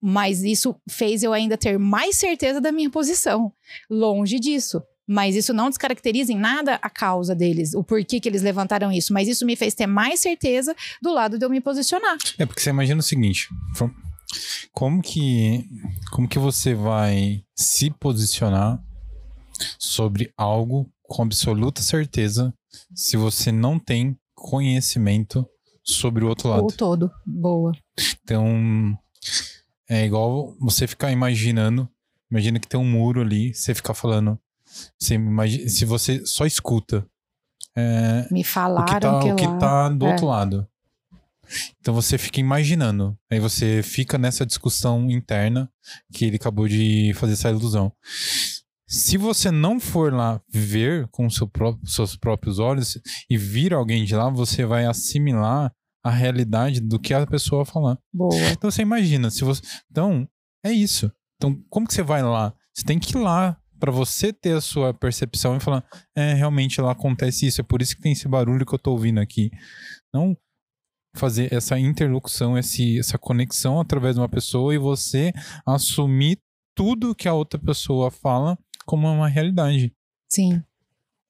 S2: Mas isso fez eu ainda ter mais certeza da minha posição. Longe disso. Mas isso não descaracteriza em nada a causa deles, o porquê que eles levantaram isso. Mas isso me fez ter mais certeza do lado de eu me posicionar.
S1: É porque você imagina o seguinte: como que, como que você vai se posicionar sobre algo com absoluta certeza se você não tem conhecimento sobre o outro lado.
S2: O todo. Boa.
S1: Então, é igual você ficar imaginando. Imagina que tem um muro ali, você ficar falando. Você imagina, se você só escuta. É,
S2: Me falaram
S1: o que tá,
S2: que,
S1: o que
S2: lá...
S1: tá do
S2: é.
S1: outro lado. Então você fica imaginando. Aí você fica nessa discussão interna que ele acabou de fazer essa ilusão. Se você não for lá ver com seu próprio, seus próprios olhos e vir alguém de lá, você vai assimilar a realidade do que a pessoa falar.
S2: Boa.
S1: Então você imagina, se você. Então, é isso. Então, como que você vai lá? Você tem que ir lá para você ter a sua percepção e falar: é, realmente lá acontece isso, é por isso que tem esse barulho que eu tô ouvindo aqui. Não fazer essa interlocução, esse, essa conexão através de uma pessoa e você assumir tudo que a outra pessoa fala como uma realidade.
S2: Sim.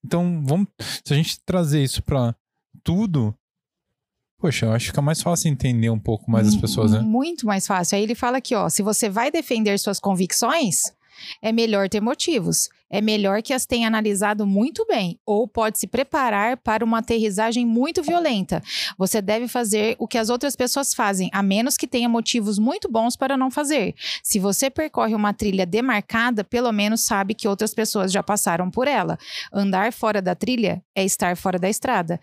S1: Então, vamos, se a gente trazer isso para tudo, poxa, eu acho que fica mais fácil entender um pouco mais as pessoas, né?
S2: Muito mais fácil. Aí ele fala aqui, ó, se você vai defender suas convicções, é melhor ter motivos é melhor que as tenha analisado muito bem, ou pode se preparar para uma aterrissagem muito violenta. Você deve fazer o que as outras pessoas fazem, a menos que tenha motivos muito bons para não fazer. Se você percorre uma trilha demarcada, pelo menos sabe que outras pessoas já passaram por ela. Andar fora da trilha é estar fora da estrada.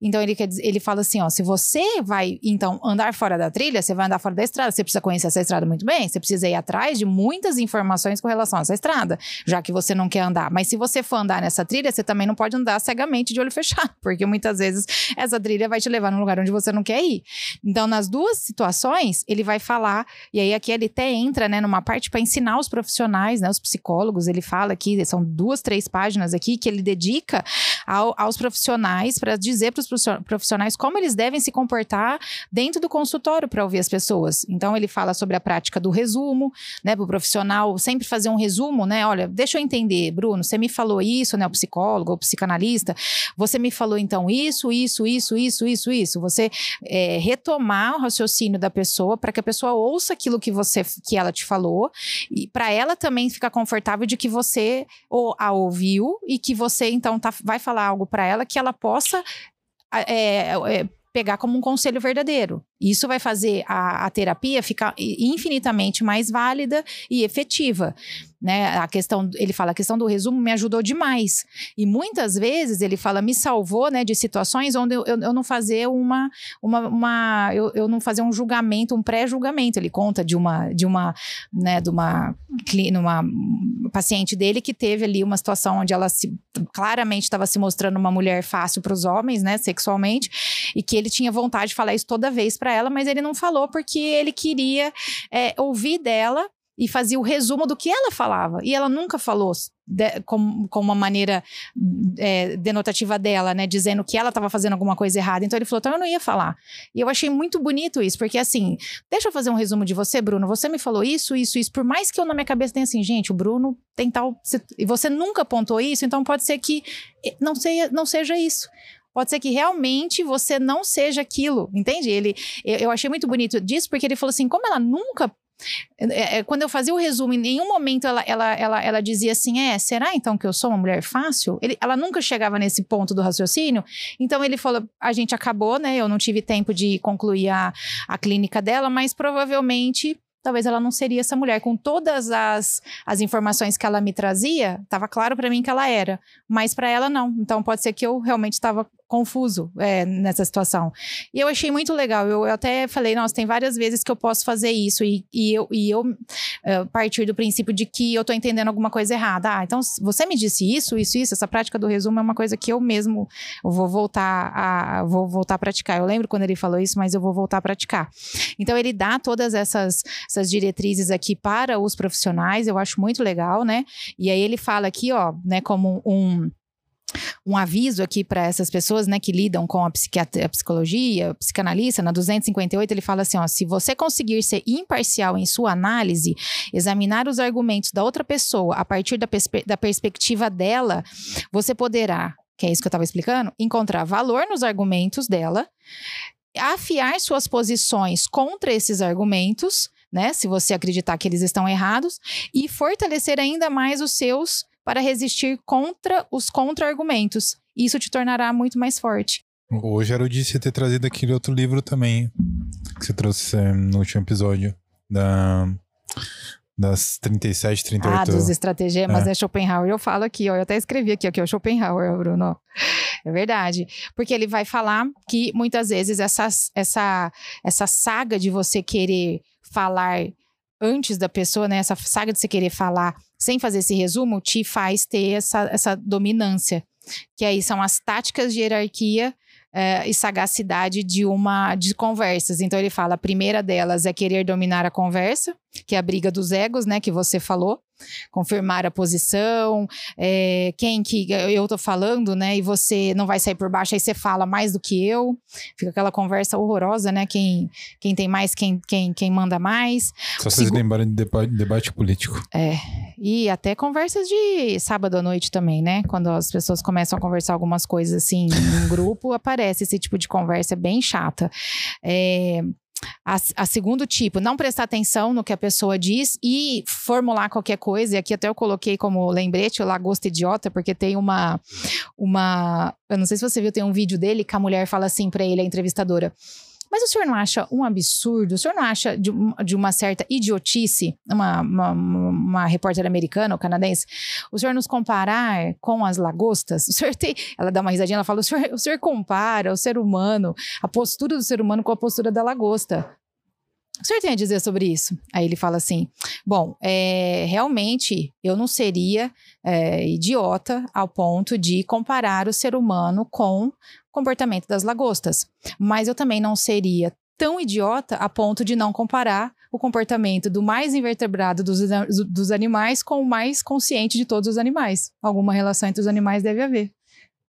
S2: Então ele, quer dizer, ele fala assim: ó, se você vai então andar fora da trilha, você vai andar fora da estrada, você precisa conhecer essa estrada muito bem, você precisa ir atrás de muitas informações com relação a essa estrada, já que você não não quer andar. Mas se você for andar nessa trilha, você também não pode andar cegamente de olho fechado, porque muitas vezes essa trilha vai te levar num lugar onde você não quer ir. Então, nas duas situações, ele vai falar, e aí aqui ele até entra, né, numa parte para ensinar os profissionais, né, os psicólogos, ele fala aqui, são duas, três páginas aqui que ele dedica ao, aos profissionais para dizer para os profissionais como eles devem se comportar dentro do consultório para ouvir as pessoas. Então, ele fala sobre a prática do resumo, né, para o profissional sempre fazer um resumo, né, olha, deixa eu entender Bruno, você me falou isso, né, o psicólogo, o psicanalista, você me falou então isso, isso, isso, isso, isso, isso. Você é, retomar o raciocínio da pessoa para que a pessoa ouça aquilo que você, que ela te falou e para ela também ficar confortável de que você ou, a ouviu e que você então tá, vai falar algo para ela que ela possa é, é, pegar como um conselho verdadeiro. Isso vai fazer a, a terapia ficar infinitamente mais válida e efetiva né? A questão, ele fala, a questão do resumo me ajudou demais. E muitas vezes ele fala, me salvou, né, de situações onde eu, eu, não fazer uma, uma, uma eu, eu não fazer um julgamento, um pré-julgamento. Ele conta de uma, de uma, né, de uma, uma paciente dele que teve ali uma situação onde ela se, claramente estava se mostrando uma mulher fácil para os homens, né, sexualmente, e que ele tinha vontade de falar isso toda vez para ela, mas ele não falou porque ele queria é, ouvir dela e fazia o resumo do que ela falava. E ela nunca falou de, com, com uma maneira é, denotativa dela, né? Dizendo que ela estava fazendo alguma coisa errada. Então ele falou, então eu não ia falar. E eu achei muito bonito isso, porque assim, deixa eu fazer um resumo de você, Bruno. Você me falou isso, isso, isso. Por mais que eu na minha cabeça tenha assim, gente, o Bruno tem tal. E você nunca apontou isso, então pode ser que não, seja, não seja isso. Pode ser que realmente você não seja aquilo, entende? Ele, eu, eu achei muito bonito disso, porque ele falou assim: como ela nunca é, é, quando eu fazia o resumo, em nenhum momento ela, ela, ela, ela dizia assim: é, será então que eu sou uma mulher fácil? Ele, ela nunca chegava nesse ponto do raciocínio. Então ele falou: a gente acabou, né? Eu não tive tempo de concluir a, a clínica dela, mas provavelmente talvez ela não seria essa mulher. Com todas as, as informações que ela me trazia, estava claro para mim que ela era, mas para ela não. Então pode ser que eu realmente estava confuso é, nessa situação. E eu achei muito legal. Eu, eu, até falei, nossa, tem várias vezes que eu posso fazer isso. E, e eu, e eu uh, partir do princípio de que eu estou entendendo alguma coisa errada. Ah, então você me disse isso, isso, isso. Essa prática do resumo é uma coisa que eu mesmo vou voltar a, vou voltar a praticar. Eu lembro quando ele falou isso, mas eu vou voltar a praticar. Então ele dá todas essas, essas diretrizes aqui para os profissionais. Eu acho muito legal, né? E aí ele fala aqui, ó, né, como um um aviso aqui para essas pessoas, né, que lidam com a, a psicologia, a psicanalista, na 258 ele fala assim, ó, se você conseguir ser imparcial em sua análise, examinar os argumentos da outra pessoa a partir da, perspe da perspectiva dela, você poderá, que é isso que eu estava explicando, encontrar valor nos argumentos dela, afiar suas posições contra esses argumentos, né, se você acreditar que eles estão errados, e fortalecer ainda mais os seus para resistir contra os contra-argumentos. Isso te tornará muito mais forte.
S1: Hoje era o de você ter trazido aquele outro livro também, que você trouxe é, no último episódio, da, das 37, 38. Ah,
S2: dos estratagemas, é. é Schopenhauer. Eu falo aqui, ó, eu até escrevi aqui, aqui, ó, Schopenhauer, Bruno. É verdade. Porque ele vai falar que muitas vezes essa, essa, essa saga de você querer falar antes da pessoa, né? Essa saga de você querer falar sem fazer esse resumo, te faz ter essa, essa dominância. Que aí são as táticas de hierarquia é, e sagacidade de uma de conversas. Então ele fala: a primeira delas é querer dominar a conversa, que é a briga dos egos, né? Que você falou. Confirmar a posição, é, quem que eu tô falando, né? E você não vai sair por baixo, aí você fala mais do que eu. Fica aquela conversa horrorosa, né? Quem, quem tem mais, quem, quem, quem manda mais.
S1: Só vocês Segu... lembrarem de debate, político.
S2: É. E até conversas de sábado à noite também, né? Quando as pessoas começam a conversar algumas coisas assim em grupo, aparece esse tipo de conversa bem chata. É, a, a, segundo tipo, não prestar atenção no que a pessoa diz e formular qualquer coisa. E aqui até eu coloquei como lembrete o lagosta idiota, porque tem uma. uma eu não sei se você viu, tem um vídeo dele que a mulher fala assim para ele, a entrevistadora. Mas o senhor não acha um absurdo? O senhor não acha de, de uma certa idiotice, uma, uma, uma, repórter americana ou canadense, o senhor nos comparar com as lagostas? O senhor tem. Ela dá uma risadinha, ela fala: o senhor, o senhor compara o ser humano, a postura do ser humano com a postura da lagosta. O senhor tem a dizer sobre isso? Aí ele fala assim: bom, é, realmente eu não seria é, idiota ao ponto de comparar o ser humano com comportamento das lagostas. Mas eu também não seria tão idiota a ponto de não comparar o comportamento do mais invertebrado dos, dos animais com o mais consciente de todos os animais. Alguma relação entre os animais deve haver.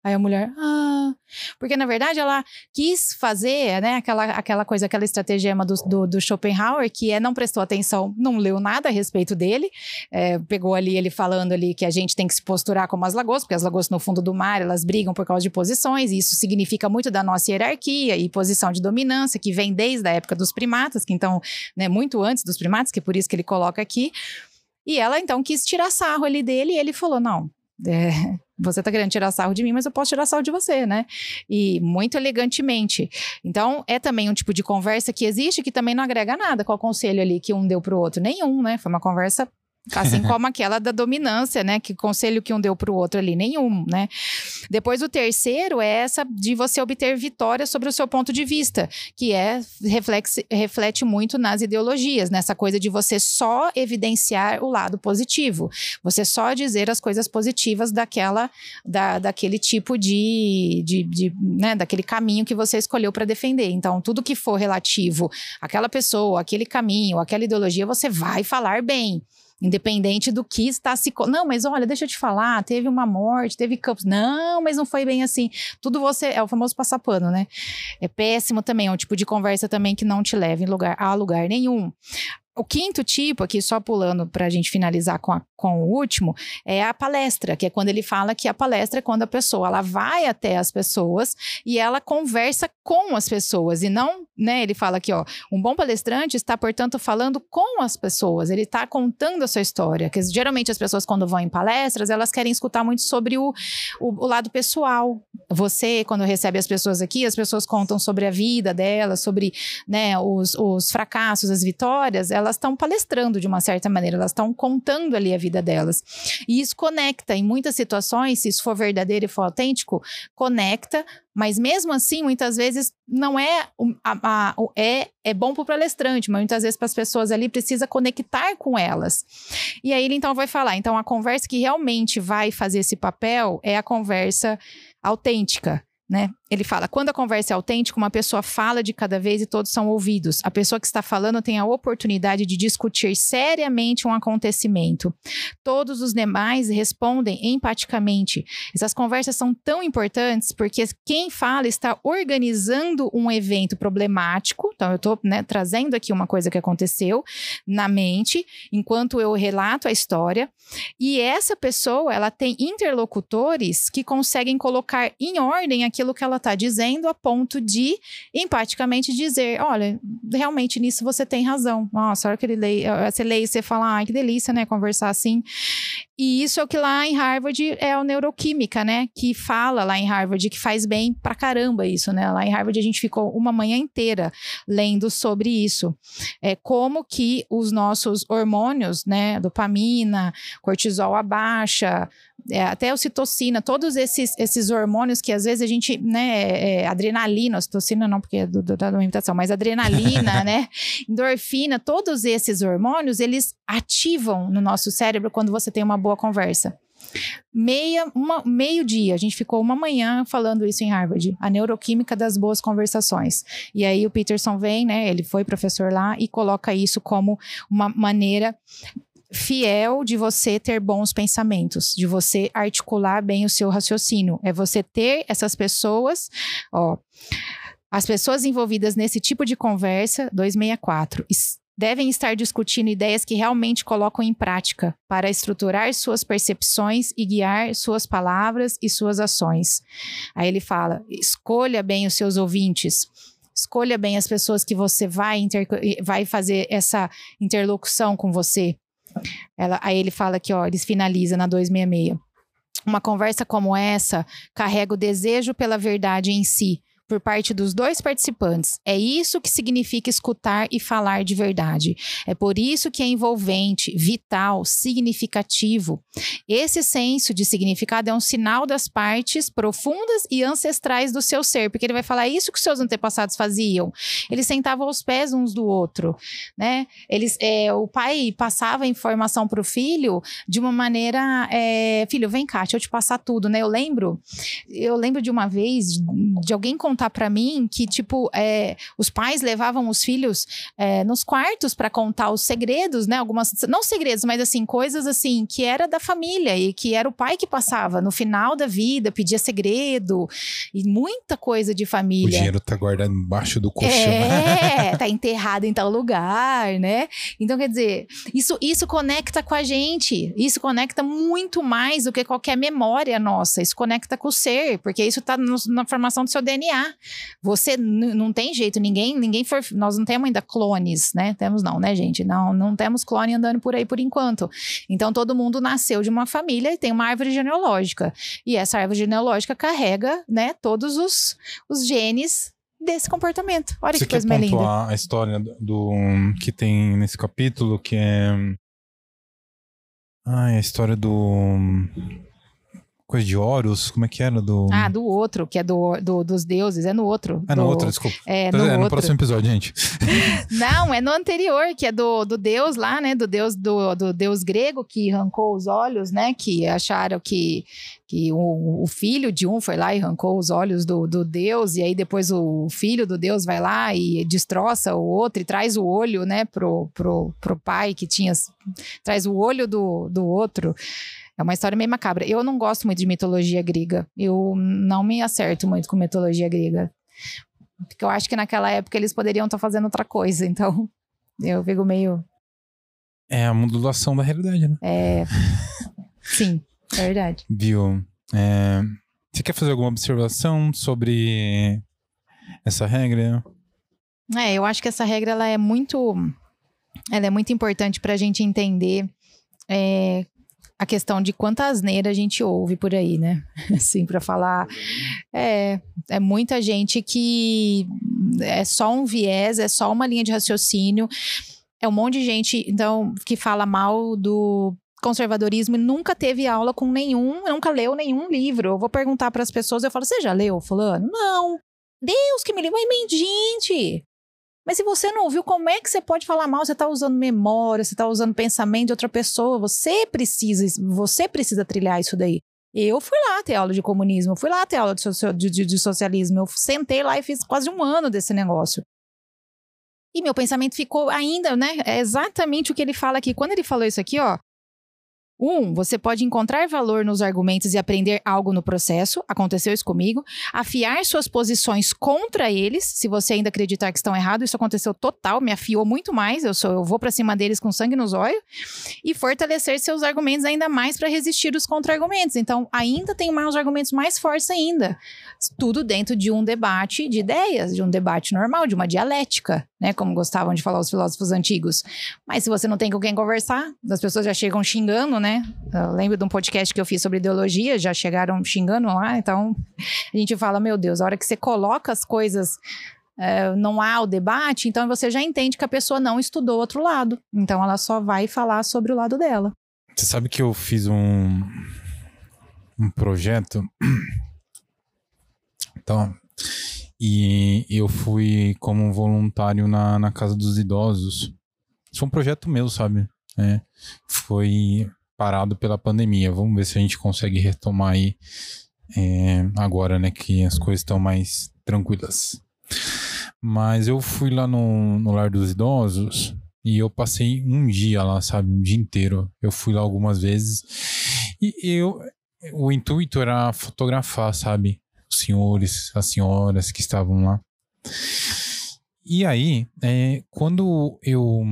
S2: Aí a mulher, ah. Porque, na verdade, ela quis fazer, né, aquela, aquela coisa, aquela estratagema do, do, do Schopenhauer, que é não prestou atenção, não leu nada a respeito dele, é, pegou ali ele falando ali que a gente tem que se posturar como as lagostas, porque as lagostas no fundo do mar, elas brigam por causa de posições, e isso significa muito da nossa hierarquia e posição de dominância, que vem desde a época dos primatas, que então, né, muito antes dos primatas, que é por isso que ele coloca aqui. E ela, então, quis tirar sarro ali dele, e ele falou, não, é, você tá querendo tirar sarro de mim, mas eu posso tirar sarro de você, né? E muito elegantemente. Então, é também um tipo de conversa que existe que também não agrega nada com o conselho ali que um deu pro outro. Nenhum, né? Foi uma conversa Assim como aquela da dominância, né? Que conselho que um deu para o outro ali, nenhum, né? Depois o terceiro é essa de você obter vitória sobre o seu ponto de vista, que é reflexi, reflete muito nas ideologias, nessa coisa de você só evidenciar o lado positivo, você só dizer as coisas positivas daquela, da, daquele tipo de, de, de né? Daquele caminho que você escolheu para defender. Então, tudo que for relativo àquela pessoa, aquele caminho, aquela ideologia, você vai falar bem. Independente do que está se. Não, mas olha, deixa eu te falar, teve uma morte, teve campos. Não, mas não foi bem assim. Tudo você. É o famoso passapano, né? É péssimo também, é um tipo de conversa também que não te leva em lugar, a lugar nenhum. O quinto tipo, aqui só pulando para a gente finalizar com, a, com o último, é a palestra, que é quando ele fala que a palestra é quando a pessoa ela vai até as pessoas e ela conversa com as pessoas e não, né? Ele fala aqui, ó, um bom palestrante está, portanto, falando com as pessoas, ele está contando a sua história. Que geralmente as pessoas, quando vão em palestras, elas querem escutar muito sobre o, o, o lado pessoal. Você, quando recebe as pessoas aqui, as pessoas contam sobre a vida delas, sobre né, os, os fracassos, as vitórias, elas estão palestrando de uma certa maneira, elas estão contando ali a vida delas. E isso conecta, em muitas situações, se isso for verdadeiro e for autêntico, conecta, mas mesmo assim, muitas vezes não é a, a, é, é bom para o palestrante, mas muitas vezes para as pessoas ali precisa conectar com elas. E aí ele então vai falar, então a conversa que realmente vai fazer esse papel é a conversa autêntica né? Ele fala: quando a conversa é autêntica, uma pessoa fala de cada vez e todos são ouvidos. A pessoa que está falando tem a oportunidade de discutir seriamente um acontecimento. Todos os demais respondem empaticamente. Essas conversas são tão importantes porque quem fala está organizando um evento problemático. Então, eu estou né, trazendo aqui uma coisa que aconteceu na mente, enquanto eu relato a história. E essa pessoa, ela tem interlocutores que conseguem colocar em ordem aqui aquilo que ela está dizendo a ponto de empaticamente dizer: olha, realmente nisso você tem razão. Nossa, a hora que ele lê, você lê e você fala, ai, que delícia, né? Conversar assim. E isso é o que lá em Harvard é a neuroquímica, né? Que fala lá em Harvard que faz bem pra caramba isso, né? Lá em Harvard a gente ficou uma manhã inteira lendo sobre isso. É como que os nossos hormônios, né? Dopamina, cortisol abaixa, é, até ocitocina, todos esses, esses hormônios que às vezes a gente, né, é, é adrenalina, ocitocina não, porque é do, do, da alimentação, mas adrenalina, né, endorfina, todos esses hormônios, eles ativam no nosso cérebro quando você tem uma boa conversa. Meia, uma, meio dia, a gente ficou uma manhã falando isso em Harvard, a neuroquímica das boas conversações. E aí o Peterson vem, né, ele foi professor lá e coloca isso como uma maneira fiel de você ter bons pensamentos, de você articular bem o seu raciocínio. É você ter essas pessoas, ó. As pessoas envolvidas nesse tipo de conversa, 264, devem estar discutindo ideias que realmente colocam em prática para estruturar suas percepções e guiar suas palavras e suas ações. Aí ele fala: escolha bem os seus ouvintes. Escolha bem as pessoas que você vai, vai fazer essa interlocução com você. Ela, aí ele fala que, ó, eles finalizam na 266. Uma conversa como essa carrega o desejo pela verdade em si, por parte dos dois participantes. É isso que significa escutar e falar de verdade. É por isso que é envolvente, vital, significativo. Esse senso de significado é um sinal das partes profundas e ancestrais do seu ser, porque ele vai falar isso que seus antepassados faziam. Eles sentavam aos pés uns do outro, né? Eles, é, o pai passava informação para o filho de uma maneira, é, filho, vem cá, deixa eu te passar tudo, né? Eu lembro, eu lembro de uma vez de alguém contar contar para mim que, tipo, é, os pais levavam os filhos é, nos quartos para contar os segredos, né? Algumas, não segredos, mas assim, coisas assim, que era da família e que era o pai que passava no final da vida, pedia segredo e muita coisa de família. O
S1: dinheiro tá guardado embaixo do colchão.
S2: É, tá enterrado em tal lugar, né? Então, quer dizer, isso, isso conecta com a gente, isso conecta muito mais do que qualquer memória nossa, isso conecta com o ser, porque isso tá no, na formação do seu DNA. Você não tem jeito, ninguém, ninguém for, nós não temos ainda clones, né? Temos não, né, gente? Não, não temos clone andando por aí por enquanto. Então todo mundo nasceu de uma família e tem uma árvore genealógica. E essa árvore genealógica carrega, né, todos os, os genes desse comportamento. Olha Você que coisa mais linda.
S1: a história do, do que tem nesse capítulo, que é ah, a história do coisa de Horus, como é que era? Do...
S2: Ah, do outro, que é do, do dos deuses, é no outro.
S1: É
S2: no
S1: outro, desculpa.
S2: É, no, é
S1: no próximo episódio, gente.
S2: Não, é no anterior, que é do, do deus lá, né? Do deus do, do deus grego que arrancou os olhos, né? Que acharam que, que o, o filho de um foi lá e arrancou os olhos do, do deus, e aí depois o filho do deus vai lá e destroça o outro e traz o olho, né, pro, pro, pro pai que tinha. Traz o olho do, do outro. É uma história meio macabra. Eu não gosto muito de mitologia grega. Eu não me acerto muito com mitologia grega. Porque eu acho que naquela época eles poderiam estar fazendo outra coisa. Então, eu fico meio.
S1: É a modulação da realidade, né?
S2: É. Sim, é verdade.
S1: Viu? É... Você quer fazer alguma observação sobre essa regra?
S2: É, eu acho que essa regra ela é muito, ela é muito importante para a gente entender é, a questão de quanta asneira a gente ouve por aí, né? Assim, para falar. É, é muita gente que é só um viés, é só uma linha de raciocínio. É um monte de gente, então, que fala mal do conservadorismo e nunca teve aula com nenhum, nunca leu nenhum livro. Eu vou perguntar para as pessoas, eu falo: "Você já leu fulano?" Não. Deus que me livre, mas gente, mas se você não ouviu, como é que você pode falar mal? Você está usando memória, você está usando pensamento de outra pessoa. Você precisa, você precisa trilhar isso daí. Eu fui lá ter aula de comunismo, fui lá ter aula de, socio, de, de, de socialismo. Eu sentei lá e fiz quase um ano desse negócio. E meu pensamento ficou ainda, né? É exatamente o que ele fala aqui. Quando ele falou isso aqui, ó, um, você pode encontrar valor nos argumentos e aprender algo no processo. Aconteceu isso comigo. Afiar suas posições contra eles, se você ainda acreditar que estão errados. Isso aconteceu total, me afiou muito mais. Eu sou, eu vou para cima deles com sangue nos olhos. E fortalecer seus argumentos ainda mais para resistir os contra-argumentos. Então, ainda tem mais argumentos mais fortes ainda. Tudo dentro de um debate de ideias, de um debate normal, de uma dialética, né? Como gostavam de falar os filósofos antigos. Mas se você não tem com quem conversar, as pessoas já chegam xingando, né? Né? Eu lembro de um podcast que eu fiz sobre ideologia, já chegaram xingando lá, então a gente fala, meu Deus, a hora que você coloca as coisas é, não há o debate, então você já entende que a pessoa não estudou outro lado. Então ela só vai falar sobre o lado dela.
S1: Você sabe que eu fiz um, um projeto. Então, e eu fui como voluntário na, na Casa dos Idosos. Foi um projeto meu, sabe? É, foi parado pela pandemia. Vamos ver se a gente consegue retomar aí é, agora, né, que as coisas estão mais tranquilas. Mas eu fui lá no, no Lar dos Idosos E eu passei um dia lá, sabe? Um dia inteiro. Eu fui lá algumas vezes. E eu. O intuito era fotografar, sabe? Os senhores, as senhoras que estavam lá. E aí, é, quando eu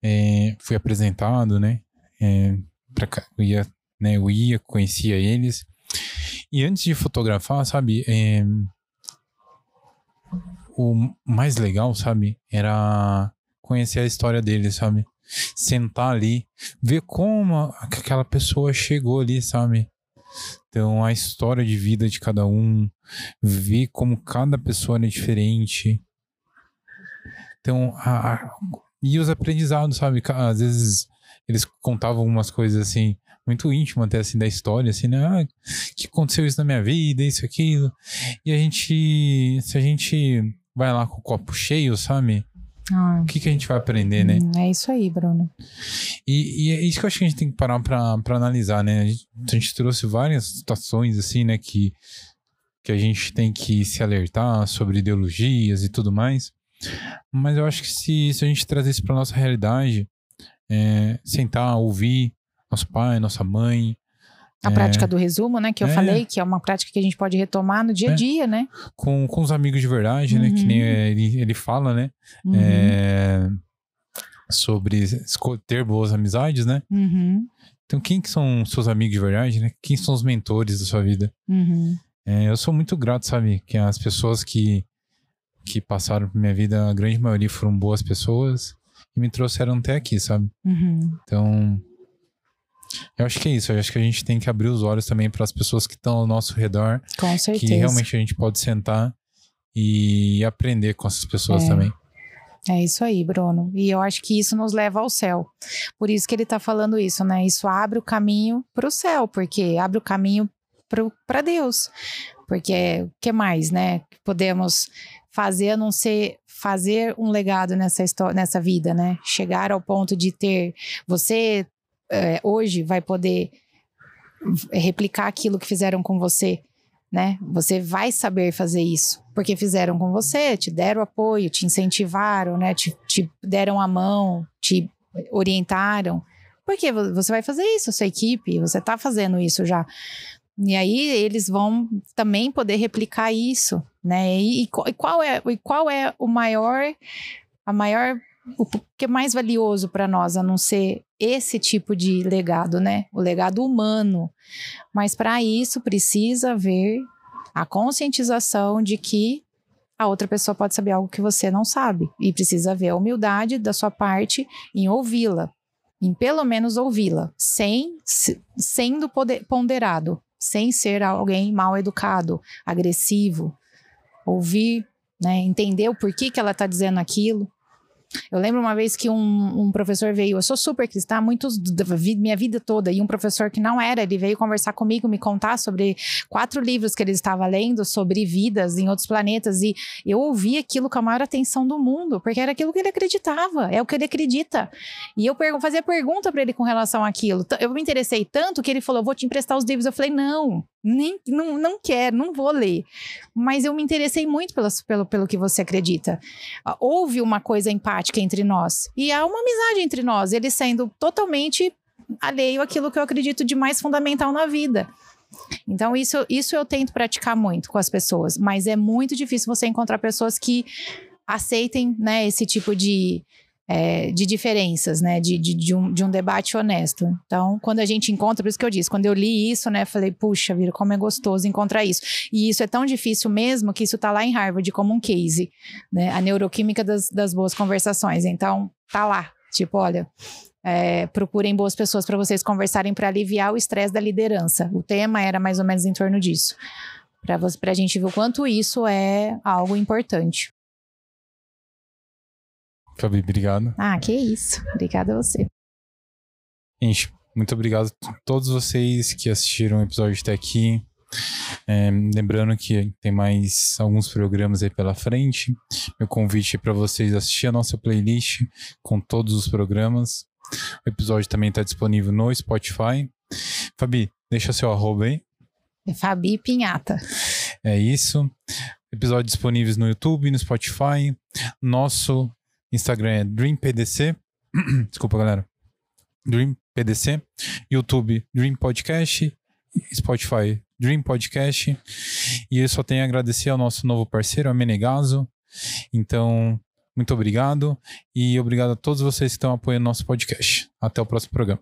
S1: é, fui apresentado, né? É, pra, eu, ia, né eu ia, conhecia eles. E antes de fotografar, sabe? É, o mais legal, sabe? Era conhecer a história deles, sabe? Sentar ali, ver como aquela pessoa chegou ali, sabe? Então, a história de vida de cada um, ver como cada pessoa é diferente. Então, a, a, e os aprendizados, sabe? Às vezes eles contavam algumas coisas assim, muito íntimas até assim da história, assim, né? Ah, que aconteceu isso na minha vida, isso, aquilo. E a gente, se a gente vai lá com o copo cheio, sabe? Ah, o que, que a gente vai aprender, né?
S2: Hum, é isso aí, Bruno.
S1: E, e, é isso que eu acho que a gente tem que parar pra, pra analisar, né? A gente, a gente trouxe várias situações, assim, né? Que, que a gente tem que se alertar sobre ideologias e tudo mais. Mas eu acho que se, se a gente trazer isso pra nossa realidade, é, sentar, ouvir nosso pai, nossa mãe,
S2: a é. prática do resumo, né? Que eu é. falei, que é uma prática que a gente pode retomar no dia a é. dia, né?
S1: Com, com os amigos de verdade, uhum. né? Que nem uhum. ele, ele fala, né? Uhum. É, sobre ter boas amizades, né?
S2: Uhum.
S1: Então, quem que são seus amigos de verdade, né? Quem são os mentores da sua vida?
S2: Uhum.
S1: É, eu sou muito grato, sabe? Que as pessoas que, que passaram por minha vida, a grande maioria foram boas pessoas e me trouxeram até aqui, sabe?
S2: Uhum.
S1: Então, eu acho que é isso. Eu acho que a gente tem que abrir os olhos também para as pessoas que estão ao nosso redor.
S2: Com certeza.
S1: Que realmente a gente pode sentar e aprender com essas pessoas
S2: é.
S1: também.
S2: É isso aí, Bruno. E eu acho que isso nos leva ao céu. Por isso que ele está falando isso, né? Isso abre o caminho para o céu, porque abre o caminho para Deus. Porque o que mais, né? Podemos fazer a não ser fazer um legado nessa história, nessa vida, né? Chegar ao ponto de ter você é, hoje vai poder replicar aquilo que fizeram com você, né? Você vai saber fazer isso, porque fizeram com você, te deram apoio, te incentivaram, né? Te, te deram a mão, te orientaram. Porque você vai fazer isso, sua equipe, você está fazendo isso já. E aí eles vão também poder replicar isso, né? E, e qual é, e qual é o maior, a maior o que é mais valioso para nós a não ser esse tipo de legado, né? O legado humano. Mas para isso precisa haver a conscientização de que a outra pessoa pode saber algo que você não sabe e precisa haver a humildade da sua parte em ouvi-la, em pelo menos ouvi-la, sem sendo ponderado, sem ser alguém mal educado, agressivo, ouvir, né, entender o porquê que ela está dizendo aquilo eu lembro uma vez que um, um professor veio, eu sou super cristã, muitos minha vida toda, e um professor que não era, ele veio conversar comigo, me contar sobre quatro livros que ele estava lendo sobre vidas em outros planetas, e eu ouvi aquilo com a maior atenção do mundo, porque era aquilo que ele acreditava, é o que ele acredita. E eu fazia pergunta para ele com relação àquilo. Eu me interessei tanto que ele falou: vou te emprestar os livros. Eu falei: não, nem, não, não quero, não vou ler. Mas eu me interessei muito pelo, pelo, pelo que você acredita. Ah, houve uma coisa empática entre nós. E há uma amizade entre nós, ele sendo totalmente alheio àquilo que eu acredito de mais fundamental na vida. Então, isso, isso eu tento praticar muito com as pessoas, mas é muito difícil você encontrar pessoas que aceitem né, esse tipo de, é, de diferenças, né? De, de, de, um, de um debate honesto. Então, quando a gente encontra, por isso que eu disse, quando eu li isso, né? Falei, puxa, vira, como é gostoso encontrar isso. E isso é tão difícil mesmo que isso tá lá em Harvard como um case, né? A neuroquímica das, das boas conversações. Então, tá lá. Tipo, olha, é, procurem boas pessoas para vocês conversarem para aliviar o estresse da liderança. O tema era mais ou menos em torno disso. Para a gente ver o quanto isso é algo importante.
S1: Fabi, obrigado.
S2: Ah, que isso. Obrigada a você.
S1: Gente, muito obrigado a todos vocês que assistiram o episódio até aqui. É, lembrando que tem mais alguns programas aí pela frente. Meu convite é para vocês assistir a nossa playlist com todos os programas. O episódio também está disponível no Spotify. Fabi, deixa seu arroba aí.
S2: É Fabi Pinhata.
S1: É isso. Episódios disponíveis no YouTube, no Spotify. Nosso Instagram é DreamPDC. Desculpa, galera. Dream PDC, YouTube Dream Podcast, Spotify Dream Podcast. E eu só tenho a agradecer ao nosso novo parceiro, a Menegaso. Então, muito obrigado e obrigado a todos vocês que estão apoiando nosso podcast. Até o próximo programa.